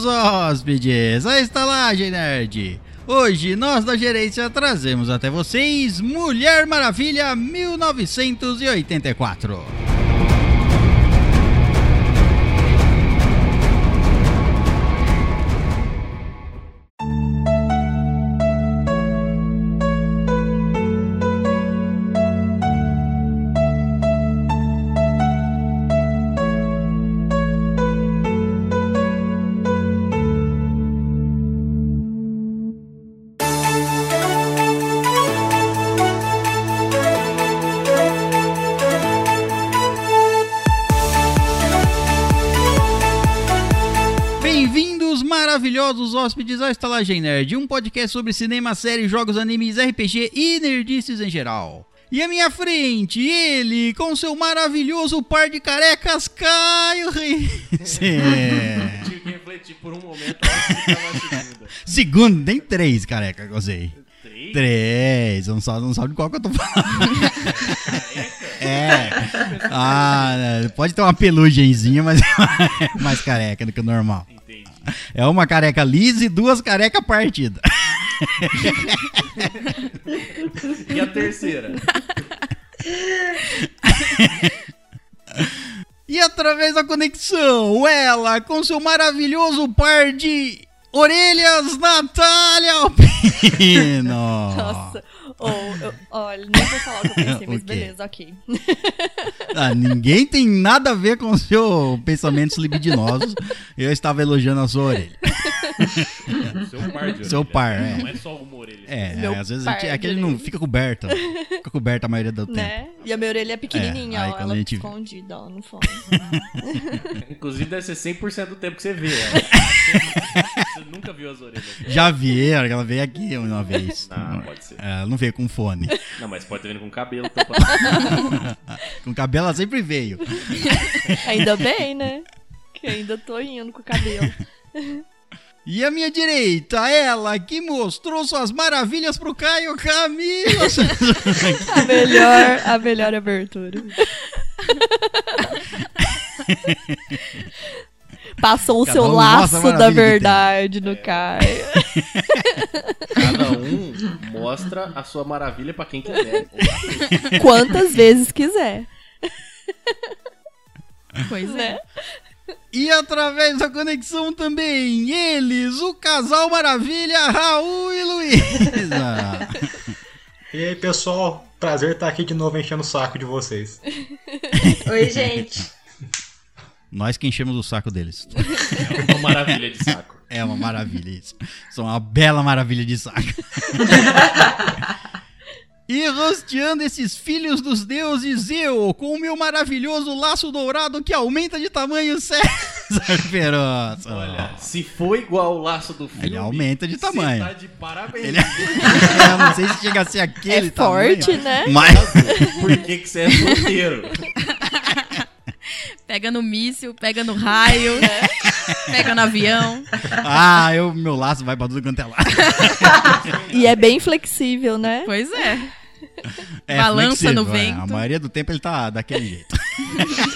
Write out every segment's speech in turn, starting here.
Bem-vindos, hóspedes, à Estalagem Nerd. Hoje, nós da gerência trazemos até vocês Mulher Maravilha 1984. Hóspedes ao Estalagem Nerd, um podcast sobre cinema, séries, jogos, animes, RPG e nerdices em geral. E à minha frente, ele, com seu maravilhoso par de carecas, Caio Reis. É. Tive que refletir por um momento segunda. Segundo, tem três carecas que eu sei. Três? Três, não sabe, não sabe de qual que eu tô falando. É. Ah, né, pode ter uma pelugenzinha, mas é mais careca do que o normal. É uma careca lisa e duas carecas partidas. E a terceira? E através da conexão, ela com seu maravilhoso par de orelhas, Natália Alpino. Nossa. Ou, eu- olha, nem vou falar o que eu pensei, mas beleza, ok. Ah, ninguém tem nada a ver com seus pensamentos libidinosos. Eu estava elogiando a sua orelha. Seu par de orelha. Seu par, é. Não é só uma orelha. É, Meu às vezes a gente- de aquele não orelhas. fica coberto. Fica coberto a maioria do tempo. Né? E a minha orelha é pequenininha, É, aí ó, ela gente- escondida, ó, no fundo. Inclusive deve ser 100% do tempo que você vê ela. Você nunca viu as orelhas. Já vi, ela veio aqui uma vez. Ah, pode ser. Ela não veio com fone. Não, mas pode ter vindo com cabelo. Com cabelo ela sempre veio. Ainda bem, né? Que ainda tô indo com o cabelo. E à minha direita, ela que mostrou suas maravilhas pro Caio Camila. A melhor, a melhor abertura. Passou o Cada seu um laço da verdade no Caio. Cada um mostra a sua maravilha pra quem quiser. Quantas vezes quiser. Pois Né? E através da conexão também, eles, o casal maravilha, Raul e Luísa. E aí, pessoal, prazer estar aqui de novo enchendo o saco de vocês. Oi, gente. Nós que enchemos o saco deles. É uma maravilha de saco. É uma maravilha isso. São uma bela maravilha de saco. E rosteando esses filhos dos deuses, eu, com o meu maravilhoso laço dourado que aumenta de tamanho, César Perosso. Olha, se for igual o laço do filme... Ele aumenta de você tamanho. tá de parabéns. Ele- Eu não sei se chega a ser aquele É tamanho, forte, né? Mas Por que, que você é solteiro? Pega no míssil, pega no raio, pega no avião. Ah, eu, meu laço vai pra tudo quanto é lado. E é bem flexível, né? Pois é. É Balança no flexível, é. vento. A maioria do tempo ele tá daquele jeito.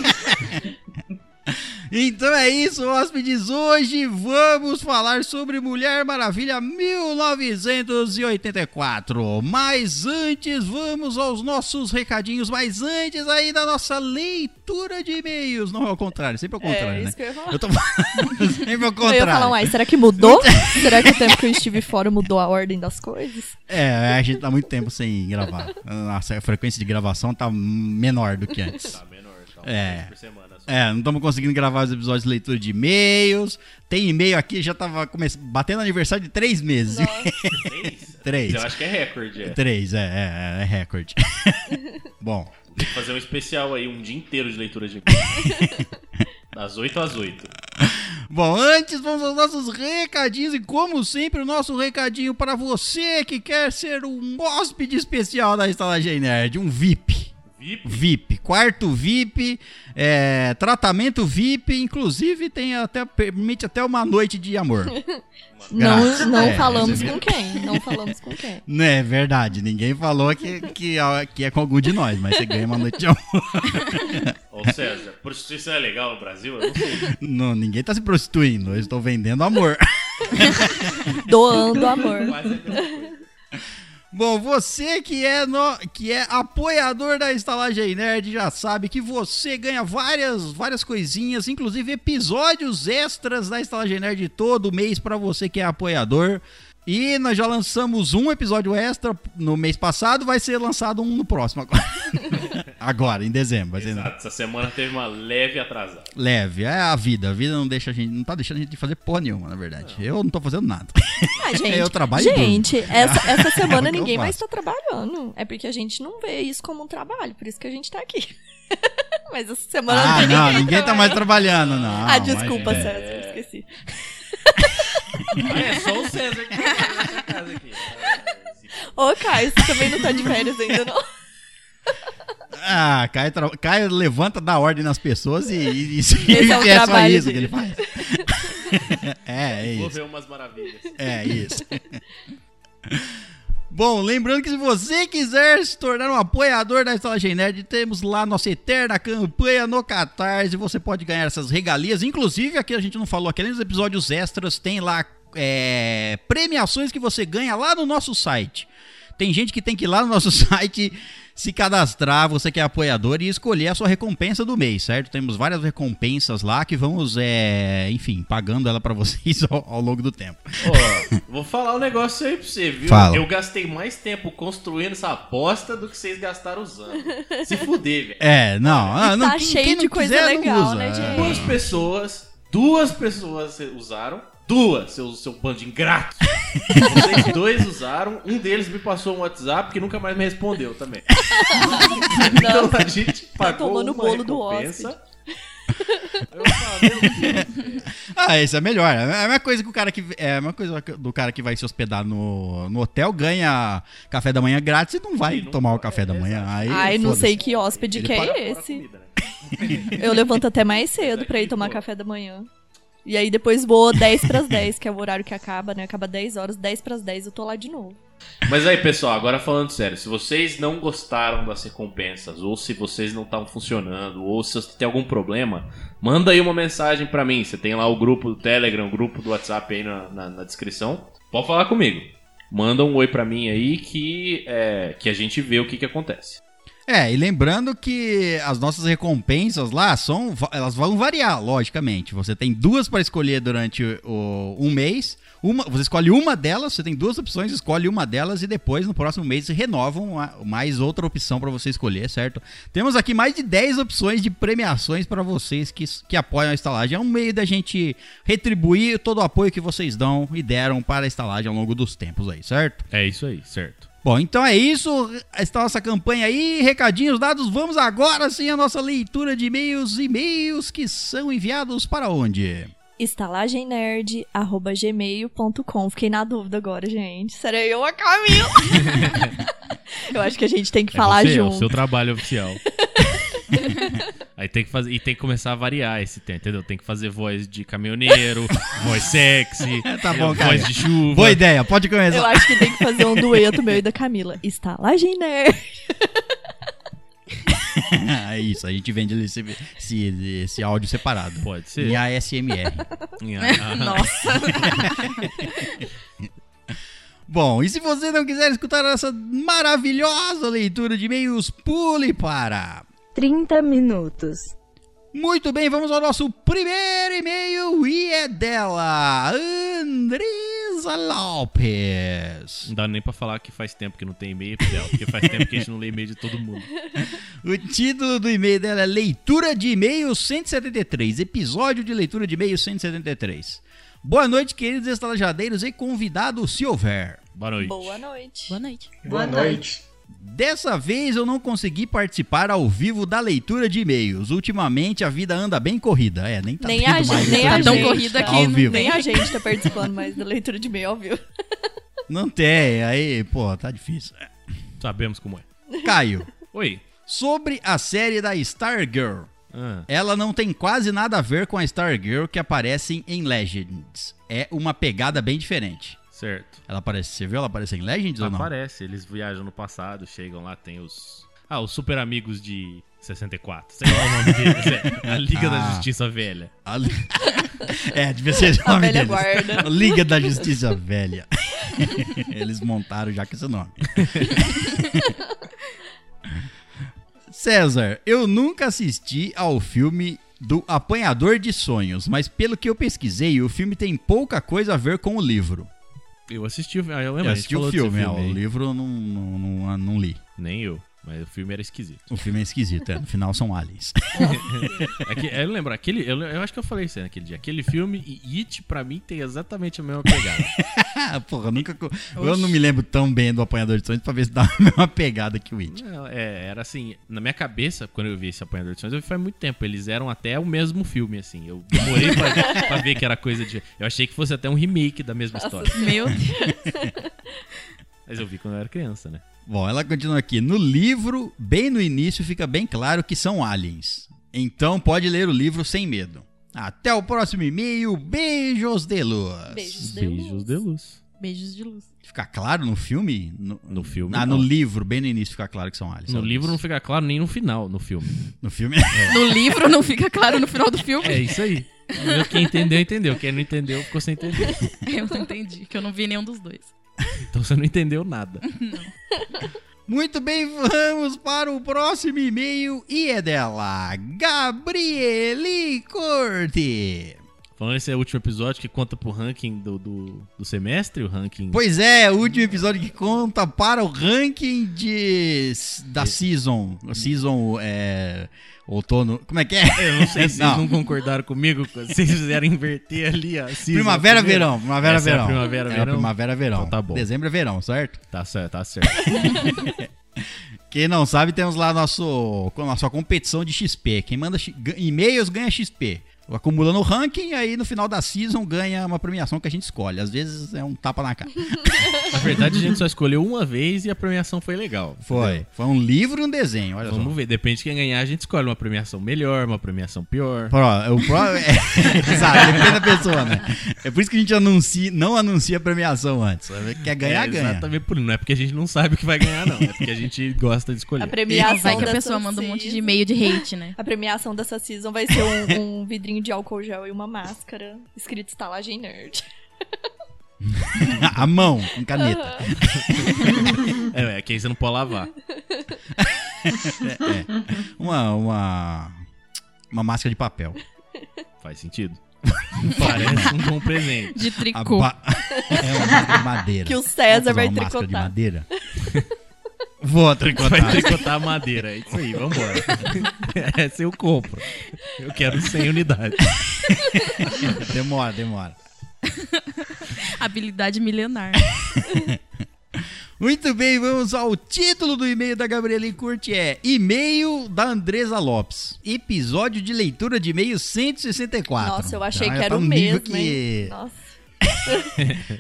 Então é isso, hóspedes. Hoje vamos falar sobre Mulher Maravilha 1984. Mas antes, vamos aos nossos recadinhos. Mas antes aí da nossa leitura de e-mails. Não é ao contrário, sempre ao contrário, é né? isso que eu ia falar. Eu tô falando sempre ao Eu ia contrário. falar, uai, será que mudou? será que o tempo que eu estive fora mudou a ordem das coisas? É, a gente tá muito tempo sem gravar. Nossa, a frequência de gravação tá menor do que antes. Tá menor, tá? É. Uma vez por semana. É, não estamos conseguindo gravar os episódios de leitura de e-mails. Tem e-mail aqui, já tava come... batendo aniversário de três meses. Três? Três. Eu acho que é recorde, é. Três, é, é, é recorde. Bom, Tem que fazer um especial aí, um dia inteiro de leitura de Das 8 às 8. bom, antes vamos aos nossos recadinhos e como sempre o nosso recadinho para você que quer ser um hóspede especial da Estalagem Nerd, um VIP. VIP? VIP, quarto VIP, é, tratamento VIP, inclusive tem até permite até uma noite de amor. Não, não É, falamos você com quem. Não falamos com quem. Não é verdade, ninguém falou que, que, que é com algum de nós, mas você ganha uma noite de amor. Ô César, prostituição é legal no Brasil? Eu não sei. Não, ninguém tá se prostituindo, eu estou vendendo amor. Doando amor. Mesma coisa. Bom, você que é, no- que é apoiador da Estalagem Nerd já sabe que você ganha várias, várias coisinhas, inclusive episódios extras da Estalagem Nerd todo mês pra você que é apoiador. E nós já lançamos um episódio extra no mês passado, vai ser lançado um no próximo agora. agora, em dezembro. Exato, essa semana teve uma leve atrasada. leve, é a vida. A vida não deixa a gente, não tá deixando a gente fazer porra nenhuma, na verdade. Eu não tô fazendo nada. Ah, gente, Eu trabalho gente essa, essa É semana eu ninguém mais tá trabalhando. É porque a gente não vê isso como um trabalho, por isso que a gente tá aqui. Mas essa semana Ah, tem não, ninguém ninguém tá mais trabalhando, não. Ah, desculpa. César, eu esqueci. Ah, é só o César que tá nessa casa aqui. Ô, Caio, você também não tá de férias ainda, não? Ah, Caio, tra... Caio levanta, dá ordem nas pessoas e, e, e, Esse é o é só isso que ele faz. é, é Vou isso. ver umas maravilhas. É isso. Bom, lembrando que se você quiser se tornar um apoiador da Estalagem Nerd, temos lá nossa eterna campanha no Catarse. Você pode ganhar essas regalias. Inclusive, aqui a gente não falou, aqui dos episódios extras, tem lá é, premiações que você ganha lá no nosso site. Tem gente que tem que ir lá no nosso site se cadastrar, você que é apoiador, e escolher a sua recompensa do mês, certo? Temos várias recompensas lá que vamos, é, enfim, pagando ela pra vocês ao, ao longo do tempo. Ó, vou falar um negócio aí pra você, viu? Fala. Eu gastei mais tempo construindo essa aposta do que vocês gastaram usando. Se fuder, velho. É, não, ah, não tá quem- cheio quem não de coisa quiser, não legal, né, É. gente? Duas pessoas, duas pessoas usaram. Duas, seu, seu bando de ingrato. Vocês dois usaram, um deles me passou um WhatsApp que nunca mais me respondeu também. então a gente pagou tomando uma o bolo do recompensa. Deus. Ah, isso é melhor. É a mesma coisa que o cara que é a mesma coisa do cara que vai se hospedar no, no hotel ganha café da manhã grátis e não vai não tomar o vai, café da é, manhã. Aí, Ai, não sei que hóspede Ele que é esse. comida, né? Eu levanto até mais cedo pra ir tomar café da manhã. E aí depois vou 10 pras 10, que é o horário que acaba, né? Acaba 10 horas, 10 pras 10 eu tô lá de novo. Mas aí, pessoal, agora falando sério, se vocês não gostaram das recompensas, ou se vocês não estão funcionando, ou se tem algum problema, manda aí uma mensagem pra mim. Você tem lá o grupo do Telegram, o grupo do WhatsApp aí na, na- na descrição. Pode falar comigo. Manda um oi pra mim aí que, é, que a gente vê o que, que acontece. É, e lembrando que as nossas recompensas lá são, elas vão variar, logicamente. Você tem duas para escolher durante o, um mês. Uma, você escolhe uma delas, você tem duas opções, escolhe uma delas e depois no próximo mês renovam a- mais outra opção para você escolher, certo? Temos aqui mais de 10 opções de premiações para vocês que, que apoiam a estalagem. É um meio da gente retribuir todo o apoio que vocês dão e deram para a estalagem ao longo dos tempos aí, certo? É isso aí, certo. Bom, então é isso. Está nossa campanha aí. Recadinhos dados. Vamos agora sim à nossa leitura de e-mails. E-mails que são enviados para onde? estalagemnerd.gmail.com Fiquei na dúvida agora, gente. Será eu a Camila? eu acho que a gente tem que falar é você, É junto. o seu trabalho oficial. Aí tem que fazer e tem que começar a variar esse tempo, entendeu? Tem que fazer voz de caminhoneiro, voz sexy, Tá bom, cara. voz de chuva. Boa ideia, pode Eu começar. acho que tem que fazer um dueto meu e da Camila. Estalagem Nerd. é isso, a gente vende esse, esse, esse áudio separado. Pode ser. Em ASMR. Ah, Nossa. Bom, e se você não quiser escutar essa maravilhosa leitura de e-mails, pule para 30 minutos. Muito bem, vamos ao nosso primeiro e-mail e é dela, Andresa Lopes. Não dá nem pra falar que faz tempo que não tem e-mail dela, porque faz tempo que a gente não lê e-mail de todo mundo. O título do e-mail dela é Leitura de e-mail 173, episódio de leitura de e-mail 173. Boa noite, queridos estalajadeiros e convidado se houver. Boa noite. Boa noite. Boa noite. Boa noite. Dessa vez eu não consegui participar ao vivo da leitura de e-mails. Ultimamente a vida anda bem corrida. É, nem tá Nem a, mais gente, nem a Tá tão corrida tá- que ao não vivo. Nem a gente tá participando mais da leitura de e-mail, viu? Não tem, aí, pô, tá difícil. Sabemos como é. Caio, Oi. Sobre a série da Stargirl. Ah, Ela não tem quase nada a ver com a Stargirl que aparecem em Legends. É uma pegada bem diferente. Certo. Ela aparece, você viu ela aparecer em Legends ou não? Aparece, eles viajam no passado, chegam lá, tem os. Ah, os super amigos de 64. Sei lá o nome deles. É, a Liga da Ah. Justiça Velha. A li- é, devia ser o A nome velha deles. guarda. Liga da Justiça Velha. Eles montaram já com esse nome. César, eu nunca assisti ao filme do Apanhador de Sonhos, mas pelo que eu pesquisei, o filme tem pouca coisa a ver com o livro. Eu assisti o filme. Ah, eu Eu lembro, gente assisti o desse filme, é, o livro eu não, não, não, não li. Nem eu. Mas o filme era esquisito. O filme é esquisito, é, no final são aliens. É eu lembro, aquele. Eu, eu acho que eu falei isso aí naquele dia. Aquele filme e It, pra mim, tem exatamente a mesma pegada. Porra, eu nunca. co- Eu não me lembro tão bem do Apanhador de Sonhos pra ver se dá a mesma pegada que o It. Não, é, era assim, na minha cabeça, quando eu vi esse Apanhador de Sonhos, eu vi faz muito tempo. Eles eram até o mesmo filme, assim. Eu demorei pra, pra ver que era coisa de. Eu achei que fosse até um remake da mesma história. Meu Deus. Mas eu vi quando eu era criança, né? Bom, ela continua aqui. No livro, bem no início, fica bem claro que são aliens. Então pode ler o livro sem medo. Até o próximo e-mail. Beijos de luz. Beijos de Beijos luz. de luz. Beijos de luz. Fica claro no filme? No, No filme, Ah, no não. livro, bem no início, fica claro que são aliens. No livro não fica claro nem no final, no filme. No filme. No livro não fica claro no final do filme. É isso aí. Quem entendeu, entendeu. Quem não entendeu, ficou sem entender. Eu não entendi, que eu não vi nenhum dos dois. Então você não entendeu nada. Muito bem, vamos para o próximo e-mail e é dela, Gabriele Corte. Falando esse é o último episódio que conta pro ranking do, do, do semestre, o ranking. Pois é, o último episódio que conta para o ranking de da season, a season é outono, como é que é? Eu não sei se Não. vocês não concordaram comigo. Vocês fizeram inverter ali a season Primavera, primeiro. verão, primavera, Essa é verão. primavera, É a verão? primavera, verão. Então tá bom. Dezembro é verão, certo? Tá certo, tá certo. Quem não sabe, temos lá nosso, nossa competição de XP. Quem manda e-mails ganha XP. Acumulando o ranking, aí no final da season ganha uma premiação que a gente escolhe. Às vezes é um tapa na cara. Na verdade, a gente só escolheu uma vez e a premiação foi legal. Foi. Foi um livro e um desenho, olha Vamos só. ver, depende de quem ganhar, a gente escolhe uma premiação melhor, uma premiação pior. Pro, o pro, é, exato, depende da pessoa, né? É por isso que a gente anuncia, não anuncia a premiação antes. Quer ganhar, é, ganha. Exatamente por. Não é porque a gente não sabe o que vai ganhar, não. É porque a gente gosta de escolher. A premiação vai que a pessoa manda um monte de e-mail de hate, né? A premiação dessa season vai ser um, um vidrinho de álcool gel e uma máscara escrito estalagem nerd. a mão, com caneta. É, é, que aí você não pode lavar. Uma, uma, uma máscara de papel. Faz sentido. Parece um bom presente. De tricô. ba- É uma máscara de madeira. Que o César vai uma máscara de tricotar. madeira? Vou tricotar. Vai tricotar madeira. É isso aí, vambora. Essa eu compro. Eu quero 100 unidades. Demora, demora. Habilidade milenar. Muito bem, vamos ao título do e-mail da Gabriela Curti é E-mail da Andresa Lopes. Episódio de leitura de e-mail 164. Nossa, eu achei Já que era tá o no nível mesmo, que... hein? Nossa.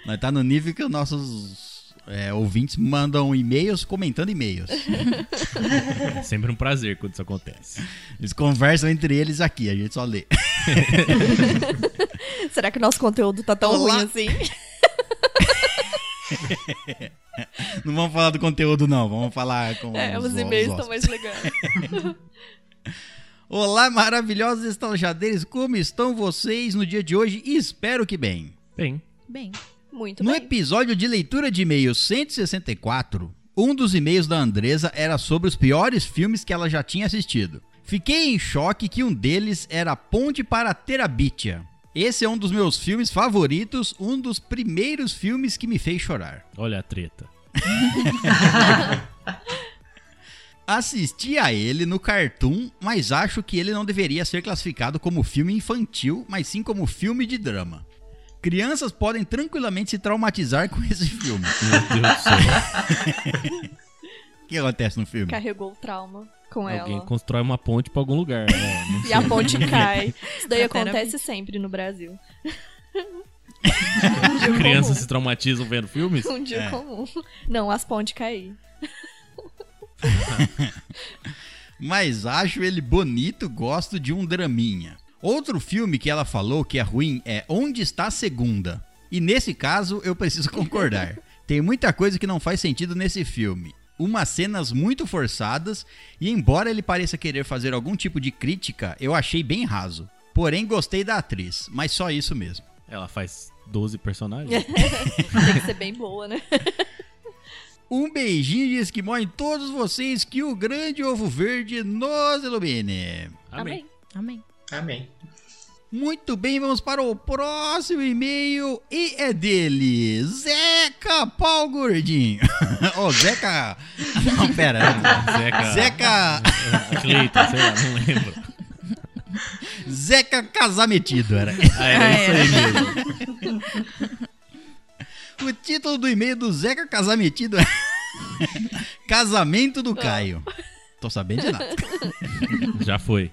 Nós tá no nível que os nossos é, ouvintes mandam e-mails comentando e-mails. É sempre um prazer quando isso acontece. Eles conversam entre eles aqui, a gente só lê. Será que o nosso conteúdo tá tão Olá. ruim assim? Não vamos falar do conteúdo, não. Vamos falar com É, os, os e-mails estão mais legais. Olá, maravilhosos estalajadeiros. Como estão vocês no dia de hoje? Espero que bem. Bem, Bem, Muito No bem. episódio de leitura de e-mails 164, um dos e-mails da Andresa era sobre os piores filmes que ela já tinha assistido. Fiquei em choque que um deles era Ponte para Terabitia. Esse é um dos meus filmes favoritos, um dos primeiros filmes que me fez chorar. olha a treta. Assisti a ele no Cartoon, mas acho que ele não deveria ser classificado como filme infantil, mas sim como filme de drama. Crianças podem tranquilamente se traumatizar com esse filme. Meu Deus do céu. O que acontece no filme? Carregou o trauma com Alguém ela. constrói uma ponte pra algum lugar. né? E a ponte cai. Isso daí acontece sempre no Brasil. Crianças se traumatizam vendo filmes? Um dia É. comum. Não, as pontes cair. Mas acho ele bonito, gosto de um draminha. Outro filme que ela falou que é ruim é Onde está a Segunda? E nesse caso eu preciso concordar. Tem muita coisa que não faz sentido nesse filme. Umas cenas muito forçadas e embora ele pareça querer fazer algum tipo de crítica, eu achei bem raso. Porém gostei da atriz, mas só isso mesmo. Ela faz 12 personagens. Tem que ser bem boa, né? Um beijinho de esquimó em todos vocês que o grande ovo verde nos ilumine. Amém. Amém. Amém. Muito bem, vamos para o próximo e-mail e é dele, Zeca Pau Gordinho. Ô, Zeca. Não, pera. Zeca. Zeca. Cleiton, sei lá, não lembro. Zeca Casametido era. Ah, era isso aí mesmo. O título do e-mail do Zeca Casametido é Casamento do Caio. Tô sabendo de nada. Já foi.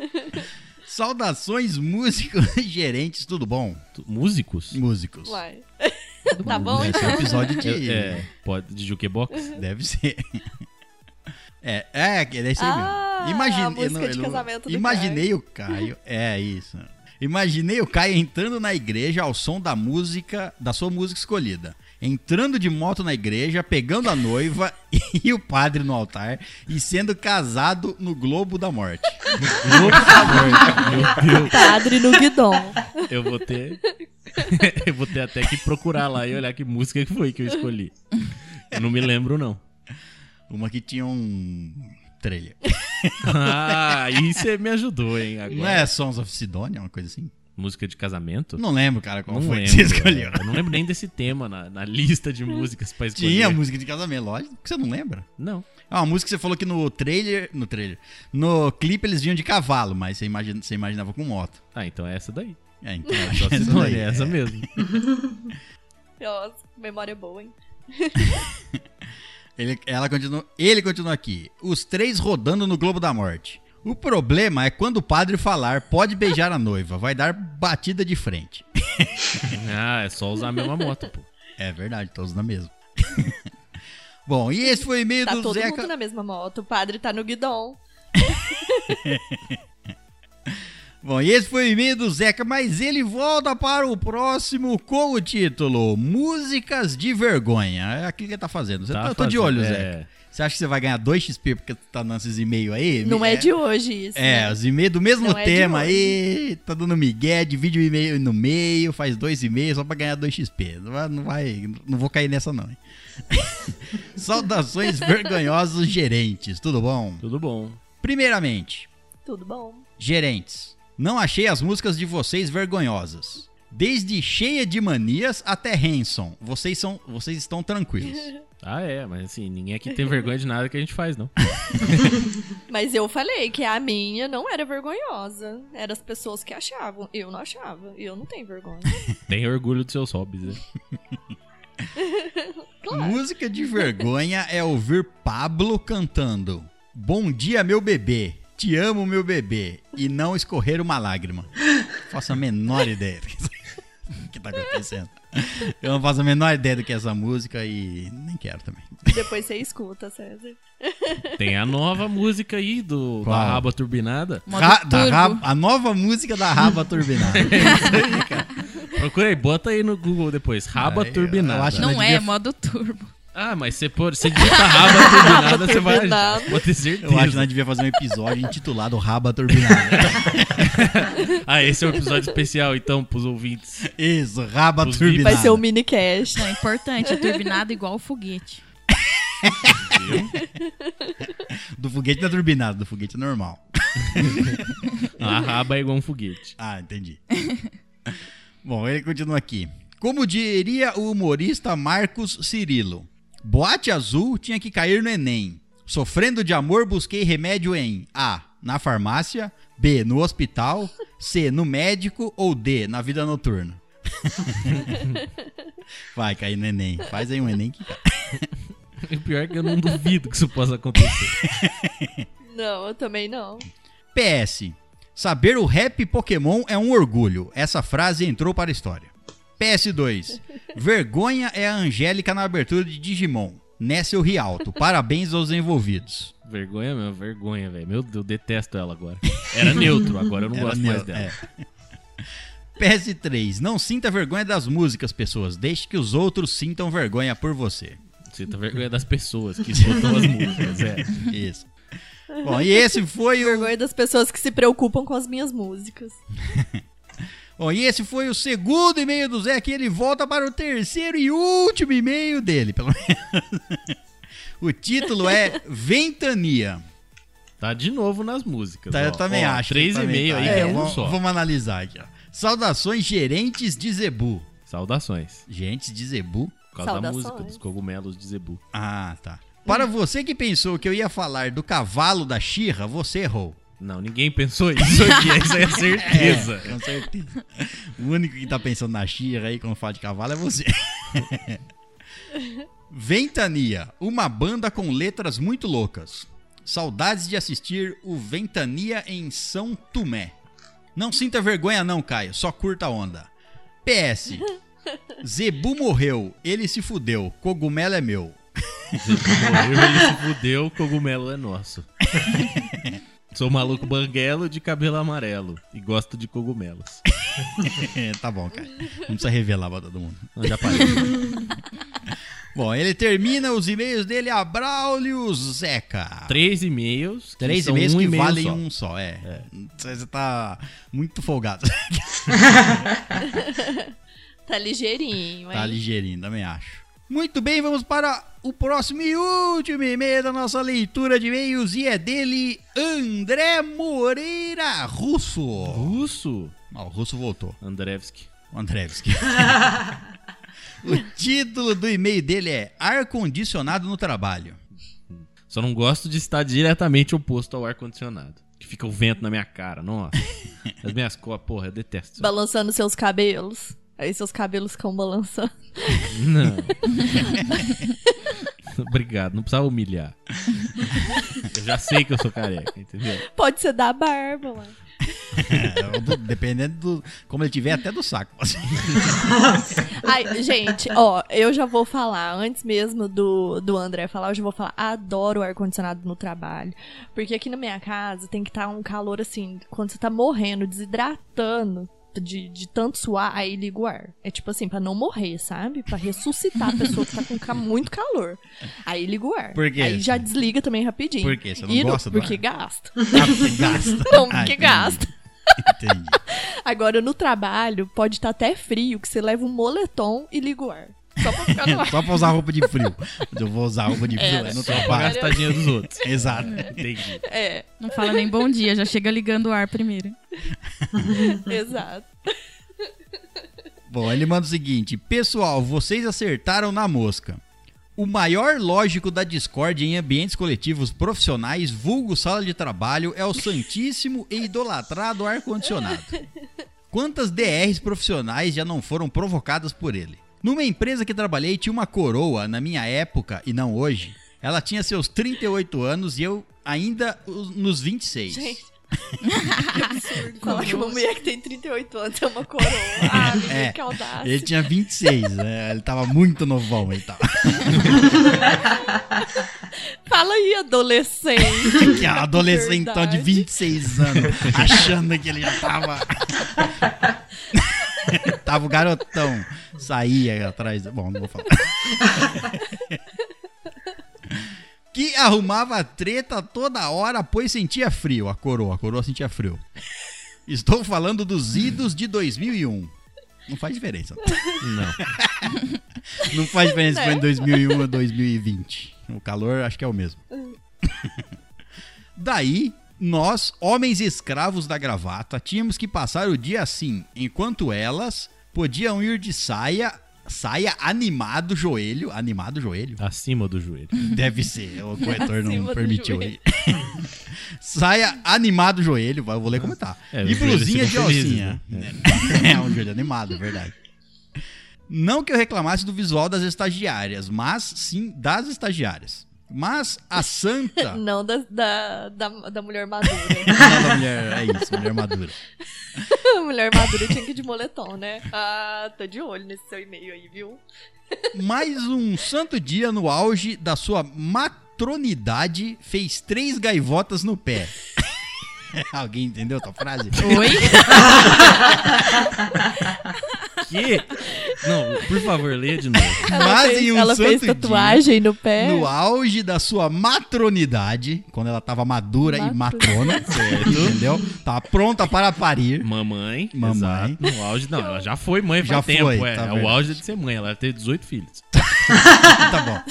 Saudações, músicos e gerentes, tudo bom? Tu- Músicos? Músicos. Uai. Tá bom, Deve ser um episódio de. É, pode, de jukebox? Deve ser. É, é, é isso aí Ah, mesmo. Imagine- a música eu de casamento do Imaginei o Caio. É isso. Imaginei o Caio entrando na igreja ao som da música, da sua música escolhida. Entrando de moto na igreja, pegando a noiva e o padre no altar e sendo casado no Globo da Morte. Globo da Morte. Meu Deus. Padre no guidon. Eu vou ter. eu vou ter até que procurar lá e olhar que música que foi que eu escolhi. Eu não me lembro, não. Uma que tinha um trailer. Ah, aí você me ajudou, hein? Agora. Não é Sons of Sidonia, uma coisa assim? Música de casamento? Não lembro, cara, qual Não foi lembro. que você escolheu. Eu não lembro nem desse tema na, na lista de músicas pra escolher. Tinha música de casamento, lógico. que você não lembra? Não. Ah, uma música que você falou que no trailer. No trailer. No clipe eles vinham de cavalo, mas você, imagina, você imaginava com moto. Ah, então é essa daí. É, então É, essa daí, é essa é. mesmo. Nossa, memória boa, hein? Ele, ela continua, ele continua aqui. Os três rodando no Globo da Morte. O problema é quando o padre falar pode beijar a noiva, vai dar batida de frente. Ah, é só usar a mesma moto, pô. É verdade, todos na mesma. Bom, e esse foi o e-mail Tá do todo Zeca. mundo na mesma moto. O padre tá no guidon. Bom, e esse foi o e-mail do Zeca, mas ele volta para o próximo com o título Músicas de Vergonha. É aquilo que ele tá fazendo. Você tá, eu tô de fazendo- olho, é, Zeca. Você acha que você vai ganhar 2 XP porque tu tá dando esses e-mails aí? Não é de hoje isso. É, né? os e-mails do mesmo Não é tema hoje. aí, tá dando migué, divide o e-mail no meio, faz dois e-mails só pra ganhar 2 XP. Não vai, não vai, não vou cair nessa não. hein? Saudações vergonhosos gerentes, tudo bom? Tudo bom. Primeiramente, Tudo bom. Gerentes, não achei as músicas de vocês vergonhosas. Desde cheia de manias até Hanson, vocês são, vocês estão tranquilos. Ah, é, mas assim, ninguém aqui tem vergonha de nada que a gente faz, não. Mas eu falei que a minha não era vergonhosa. Eram as pessoas que achavam. Eu não achava. Eu não tenho vergonha. Tem orgulho dos seus hobbies, né? Claro. Música de vergonha é ouvir Pablo cantando Bom dia, meu bebê. Te amo, meu bebê. E não escorrer uma lágrima. Faço a menor ideia do que, tá acontecendo. Eu não faço a menor ideia do que é essa música e nem quero também. Depois você escuta, César. Tem a nova música aí do, Qual? da raba turbinada. Ra- da raba- a nova música da Raba Turbinada. É isso aí, cara. Procura aí, bota aí no Google depois. Raba turbinada. eu acho que Não Não é, devia- modo turbo. Ah, mas você pode. Você digita raba turbinada, você vai turbinada. Pode ter certeza. Eu acho que nós devíamos fazer um episódio intitulado Raba Turbinada. Ah, esse é um episódio especial, então, pros ouvintes. Isso, Raba Os Turbinada. Vai ser um mini cast. Não, é importante. É turbinado igual o foguete. Do foguete não é turbinado, do foguete é normal. A raba é igual um foguete. Ah, entendi. Bom, ele continua aqui. Como diria o humorista Marcos Cirilo, boate azul tinha que cair no Enem. Sofrendo de amor, busquei remédio em A. Na farmácia, B. No hospital, C. No médico ou D. Na vida noturna. Vai cair no Enem. Faz aí um Enem que cai. O pior é que eu não duvido que isso possa acontecer. Não, eu também não. PS. Saber o rap Pokémon é um orgulho. Essa frase entrou para a história. PS2. Vergonha é a Angélica na abertura de Digimon. Nessa eu ri alto. Parabéns aos envolvidos. Vergonha mesmo, vergonha, velho. Meu Deus, eu detesto ela agora. Era neutro, agora eu não Era gosto mais dela. é. PS3. Não sinta vergonha das músicas, pessoas. Deixe que os outros sintam vergonha por você. Sinta vergonha das pessoas que escutam as músicas, é. Isso. Bom, e esse foi o. Vergonha das pessoas que se preocupam com as minhas músicas. Bom, e esse foi o segundo e-mail do Zé, que ele volta para o terceiro e último e-mail dele, pelo menos. O título é Ventania. Tá de novo nas músicas. Tá, ó. eu também Ó, acho. Três e meio aí, tá. que é É, um vamos, só. Vamos analisar aqui, ó. Saudações gerentes de Zebu. Saudações. Gerentes de Zebu? Por causa da Saudações. música dos cogumelos de Zebu. Ah, tá. Para você que pensou que eu ia falar do cavalo da Xirra, você errou. Não, ninguém pensou isso aqui, isso aí é certeza. É, com certeza. O único que tá pensando na Xirra aí quando fala de cavalo é você. Ventania, uma banda com letras muito loucas. Saudades de assistir o Ventania em São Tomé. Não sinta vergonha não, Caio, só curta a onda. PS. Zebu morreu, ele se fudeu, cogumelo é meu. Morreu, ele se fudeu, o cogumelo é nosso. Sou maluco banguelo de cabelo amarelo e gosto de cogumelos. tá bom, cara. Não precisa revelar pra todo mundo. Não, já parei. Bom, ele termina os e-mails dele a Braulio Zeca. Três e-mails. Três e-mails um que e-mail valem só. um só, é. Você tá muito folgado. Tá ligeirinho, hein? tá ligeirinho, também acho. Muito bem, vamos para o próximo e último e-mail da nossa leitura de e-mails e é dele, André Moreira Russo. Russo? Ó, o Russo voltou. Andrevski. O Andrevski. o título do e-mail dele é Ar-condicionado no trabalho. Só não gosto de estar diretamente oposto ao ar-condicionado. Que fica o vento na minha cara, nossa. As minhas costas, porra, eu detesto. isso. Balançando seus cabelos. Aí seus cabelos ficam balançando. Não. Obrigado, não precisava humilhar. Eu já sei que eu sou careca, entendeu? Pode ser da barba, mano. É, do- dependendo do. Como ele tiver, até do saco. Ai, gente, ó, eu já vou falar, antes mesmo do, do André falar, eu já vou falar, adoro ar-condicionado no trabalho. Porque aqui na minha casa tem que estar um calor assim, quando você tá morrendo, desidratando. De, de tanto suar, aí liga o ar. É tipo assim, pra não morrer, sabe? Pra ressuscitar a pessoa que tá com ca- muito calor. Aí liga o ar. Por quê? Aí já desliga também rapidinho. Por quê? Você não E gosta do Porque ar? gasta. Ah, porque gasta. Não, Ah, porque entendi. gasta. Entendi. Agora, no trabalho, pode estar até frio, que você leva um moletom e liga o ar. Só pra ficar no ar. Só pra usar roupa de frio. Eu vou usar roupa de frio É, é, no Só pra gastar dinheiro dos outros. Exato. Entendi. É, Não fala nem bom dia, já chega ligando o ar primeiro. exato. Bom, ele manda o seguinte: Pessoal, vocês acertaram na mosca. O maior lógico da discórdia em ambientes coletivos profissionais, vulgo sala de trabalho, é o santíssimo e idolatrado ar-condicionado. Quantas DRs profissionais já não foram provocadas por ele? Numa empresa que trabalhei, tinha uma coroa, na minha época e não hoje. Ela tinha seus 38 anos e eu ainda os- nos 26. Gente. que absurdo. Falar que uma mulher que tem 38 anos é uma coroa. Ah, É, que audácia. Ele tinha 26, né? Ele tava muito novão, ele tava. Fala aí, adolescente. Que é um adolescentão de Verdade. 26 anos, achando que ele já tava. Tava o garotão. Saía atrás. Bom, não vou falar. que arrumava treta toda hora, pois sentia frio. A coroa, a coroa sentia frio. Estou falando dos idos de 2001. Não faz diferença. Não. Não faz diferença se foi em Né? 2001 ou 2020. O calor acho que é o mesmo. Daí, nós, homens escravos da gravata, tínhamos que passar o dia assim, enquanto elas podiam ir de saia, saia animado joelho, animado joelho. Acima do joelho. Deve ser, o corretor não permitiu joelho. aí. saia animado joelho, eu vou ler como tá. É, e blusinha de alcinha. né? É um joelho animado, é verdade. Não que eu reclamasse do visual das estagiárias, mas sim das estagiárias. Mas a santa. Não da, da, da, da mulher madura. Não, da mulher, é isso, mulher madura. a mulher madura tinha que ir de moletom, né? Ah, tô de olho nesse seu e-mail aí, viu? Mais um santo dia no auge da sua matronidade fez três gaivotas no pé. Alguém entendeu a tua frase? Oi? Que? Não, por favor, leia de novo. Ela Mas fez, em um ela fez santo dia, tatuagem no pé. No auge da sua matronidade, quando ela tava madura e matrona, entendeu? Tava pronta para parir. Mamãe, Mamãe. exato, no auge. Não, ela já foi mãe Já tempo. foi, é, tá é o auge de ser mãe. Ela teve 18 filhos. tá bom.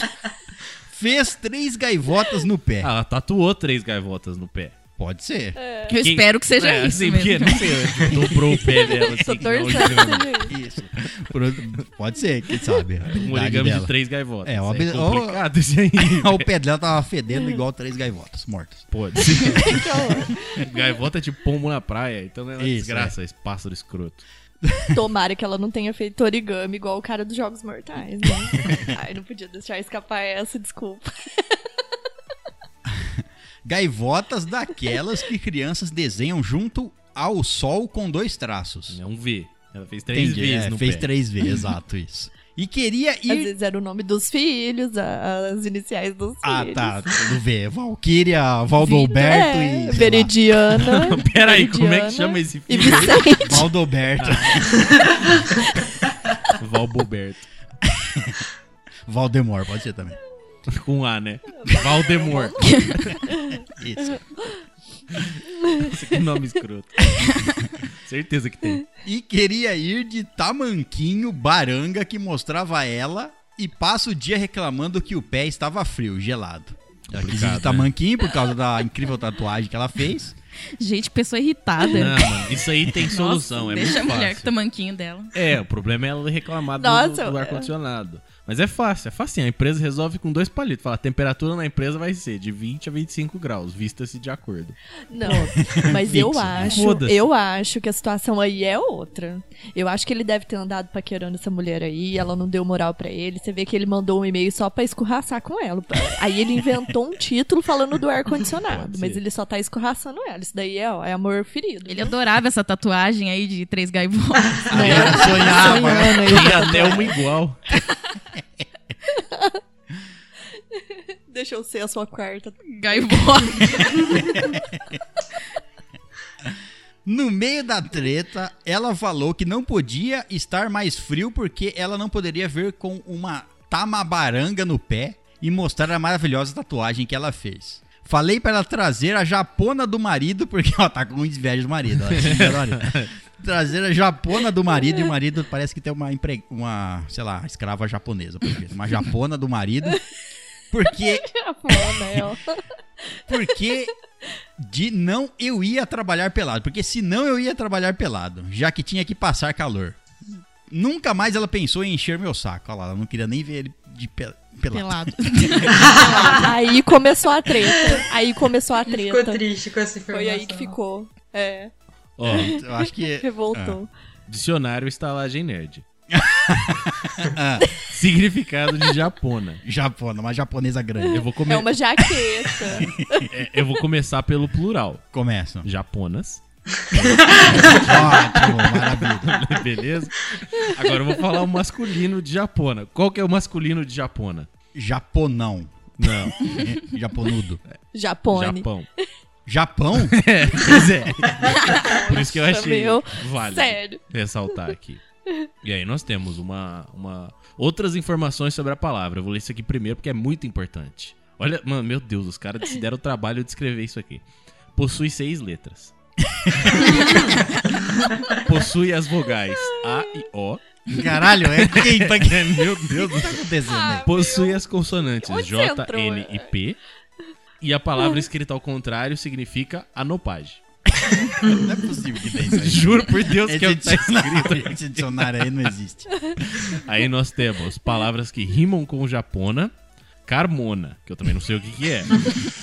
Fez três gaivotas no pé. Ah, ela tatuou três gaivotas no pé. Pode ser. Eu espero que seja é, isso assim, mesmo. porque, não sei, dobrou o pé dela. Assim, Tô torcendo um isso. Pode ser, quem sabe. habilidade origami dela. de três gaivotas. É, É, uma habil- complicado isso aí. o pé dela tava fedendo igual três gaivotas mortas. Pode horror. Gaivota é tipo pombo na praia, então é uma Isso, desgraça esse pássaro escroto. Tomara que ela não tenha feito origami igual o cara dos Jogos Mortais, né? Ai, não podia deixar escapar essa, desculpa. Gaivotas daquelas que crianças desenham junto ao sol com dois traços. É um V. Ela fez três Entendi, vezes é, no fez pé. três vezes, exato isso. E queria Às ir. vezes era o nome dos filhos, a- as iniciais dos Ah, filhos. tá. Tudo ver. Valkyria, Valdoberto é, e. Veridiana. Peraí, como é que Veridiana chama esse E filho? Vicente. Valdoberto. Valboberto. Valdemor, pode ser também. Com A, né? Valdemor. Isso. Esse que nome escroto. Certeza que tem. E queria ir de tamanquinho baranga que mostrava ela e passa o dia reclamando que o pé estava frio, gelado. Ela quis ir de né? tamanquinho por causa da incrível tatuagem que ela fez. Gente, pessoa irritada. Não, mano, isso aí tem Nossa, solução. é deixa muito a mulher fácil. com o tamanquinho dela. É, o problema é ela reclamar do, Nossa, do é. Mas é fácil, é fácil. A empresa resolve com dois palitos. Fala, a temperatura na empresa vai ser de 20 a 25 graus, vista-se de acordo. Não, mas eu acho, eu acho que a situação aí é outra. Eu acho que ele deve ter andado paquerando essa mulher aí, ela não deu moral pra ele. Você vê que ele mandou um e-mail só pra escorraçar com ela. Aí ele inventou um título falando do ar-condicionado, mas ele só tá escorraçando ela. Isso daí é, ó, é amor ferido. Ele adorava essa tatuagem aí de três gaivotas. né? sonhava. Tem até uma igual. Deixa eu ser a sua quarta. Gaivota. No meio da treta, ela falou que não podia estar mais frio porque ela não poderia ver com uma tamabaranga no pé e mostrar a maravilhosa tatuagem que ela fez. Falei pra ela trazer a japona do marido, porque ela tá com inveja do marido. Marido. Trazer a japona do marido e o marido parece que tem uma, empre... uma sei lá, escrava japonesa. por exemplo. Uma japona do marido. Porque é, ó. porque de não eu ia trabalhar pelado. Porque senão eu ia trabalhar pelado, já que tinha que passar calor. Nunca mais ela pensou em encher meu saco. Olha lá, ela não queria nem ver ele de pe- pelado. Pelado. Aí começou a treta. Aí começou a Ficou treta. triste com essa informação. Foi aí que ficou. É, Ó, Eu acho que. revoltou. dicionário estalagem nerd. Significado de japona. japona, uma japonesa grande. Eu vou, come... É uma jaqueta. é, eu vou começar pelo plural. Começam. Japonas. Ótimo, maravilha. Beleza? Agora eu vou falar o masculino de japona. Qual que é o masculino de japona? Japonão. Não, Japonudo. Japone. Japão. Japão? É, pois é. Por isso que eu achei meu. válido Sério. ressaltar aqui. E aí nós temos uma, uma outras informações sobre a palavra. Eu vou ler isso aqui primeiro porque é muito importante. Olha, mano, meu Deus, os caras se deram o trabalho de escrever isso aqui. Possui seis letras. Possui as vogais A e O. Caralho, é quem? Pra quem? Meu Deus do tá acontecendo aí? Possui as consonantes Onde J, entrou? N e P. E a palavra escrita ao contrário significa anopagem. Não é possível que tenha isso aí. Juro por Deus que é o Esse que tá escrito. dicionário, esse dicionário aí não existe. Aí nós temos palavras que rimam com japona. Carmona, que eu também não sei o que, que é.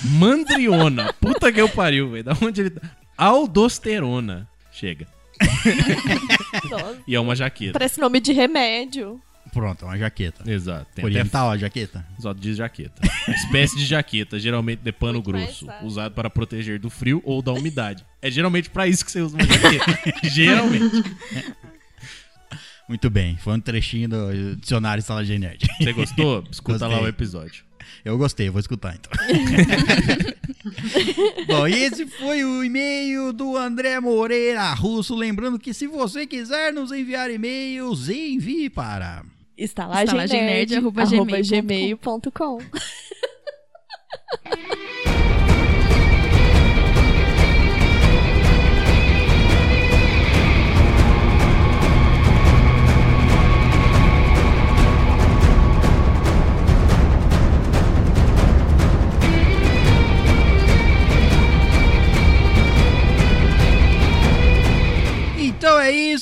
Mandriona. Puta que eu pariu, velho. Da onde ele tá? Aldosterona. Chega. Nossa, E é uma jaqueta. parece nome de remédio. Pronto, uma jaqueta. Exato. Tem até Oriental a jaqueta? Só diz jaqueta. Espécie de jaqueta, geralmente de pano Muito grosso, usado para proteger do frio ou da umidade. É geralmente pra isso que você usa uma jaqueta. geralmente. Muito bem, foi um trechinho do dicionário Estalagem Nerd. Você gostou? Escuta lá Gostei. o episódio. Eu gostei, vou escutar então. Bom, e esse foi o e-mail do André Moreira Russo. Lembrando que se você quiser nos enviar e-mails, envie para. Estalagemnerd, Estalagemnerd,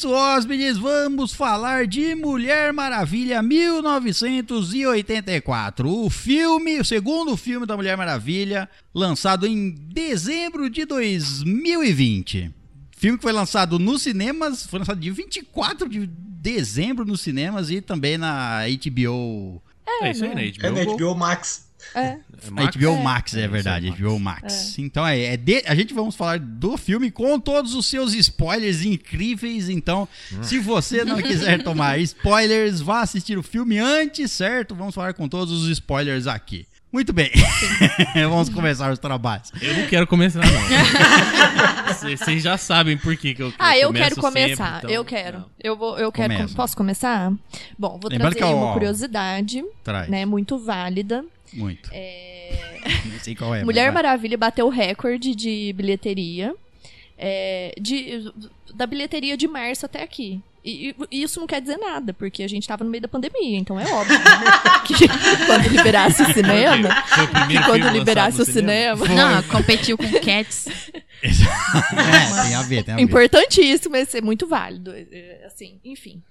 isso, hóspedes. Vamos falar de Mulher Maravilha 1984. O filme, o segundo filme da Mulher Maravilha, lançado em dezembro de 2020. Filme que foi lançado nos cinemas, foi lançado dia 24 de dezembro nos cinemas e também na HBO. É, isso aí, né? É na HBO. HBO Max. É. É Max? HBO É. Max, é, É, verdade, é HBO Max. Então é, é de- a gente vamos falar do filme com todos os seus spoilers incríveis. Então, se você não quiser tomar spoilers, vá assistir o filme antes, certo? Vamos falar com todos os spoilers aqui. Muito bem, vamos começar os trabalhos. Eu não quero começar, não. Vocês- já sabem por que, que eu, Ah, eu quero começar. sempre, então- eu quero. Não. Eu vou, eu quero. Começa. Posso começar? Bom, vou Lembrando trazer que é uma curiosidade, Traz. né, muito válida. Muito. É, Não sei qual é. mas Mulher. Maravilha bateu o recorde de bilheteria. é, de, da bilheteria de março até aqui. E, e isso não quer dizer nada, porque a gente tava no meio da pandemia, então é óbvio que quando liberasse o cinema, que quando liberasse o no cinema, Não, competiu com Cats. É, tem a ver, tem a ver. importantíssimo, esse é muito válido, é, assim, enfim.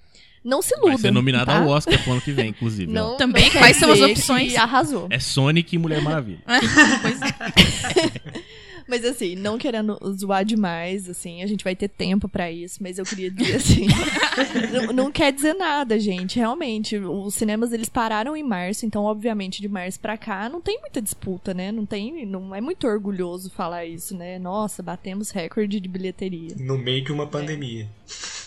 Não se iludam. Vai ser nominado tá? ao Oscar pro ano que vem, inclusive. ó. Não, Também, não quais são as opções? arrasou. É Sonic e Mulher Maravilha. pois é. Mas assim, não querendo zoar demais, assim, a gente vai ter tempo pra isso, mas eu queria dizer assim, não, não quer dizer nada, gente, realmente, os cinemas eles pararam em março, então obviamente de março pra cá não tem muita disputa, né? Não tem, não é muito orgulhoso falar isso, né? Nossa, batemos recorde de bilheteria. No meio de uma pandemia. É,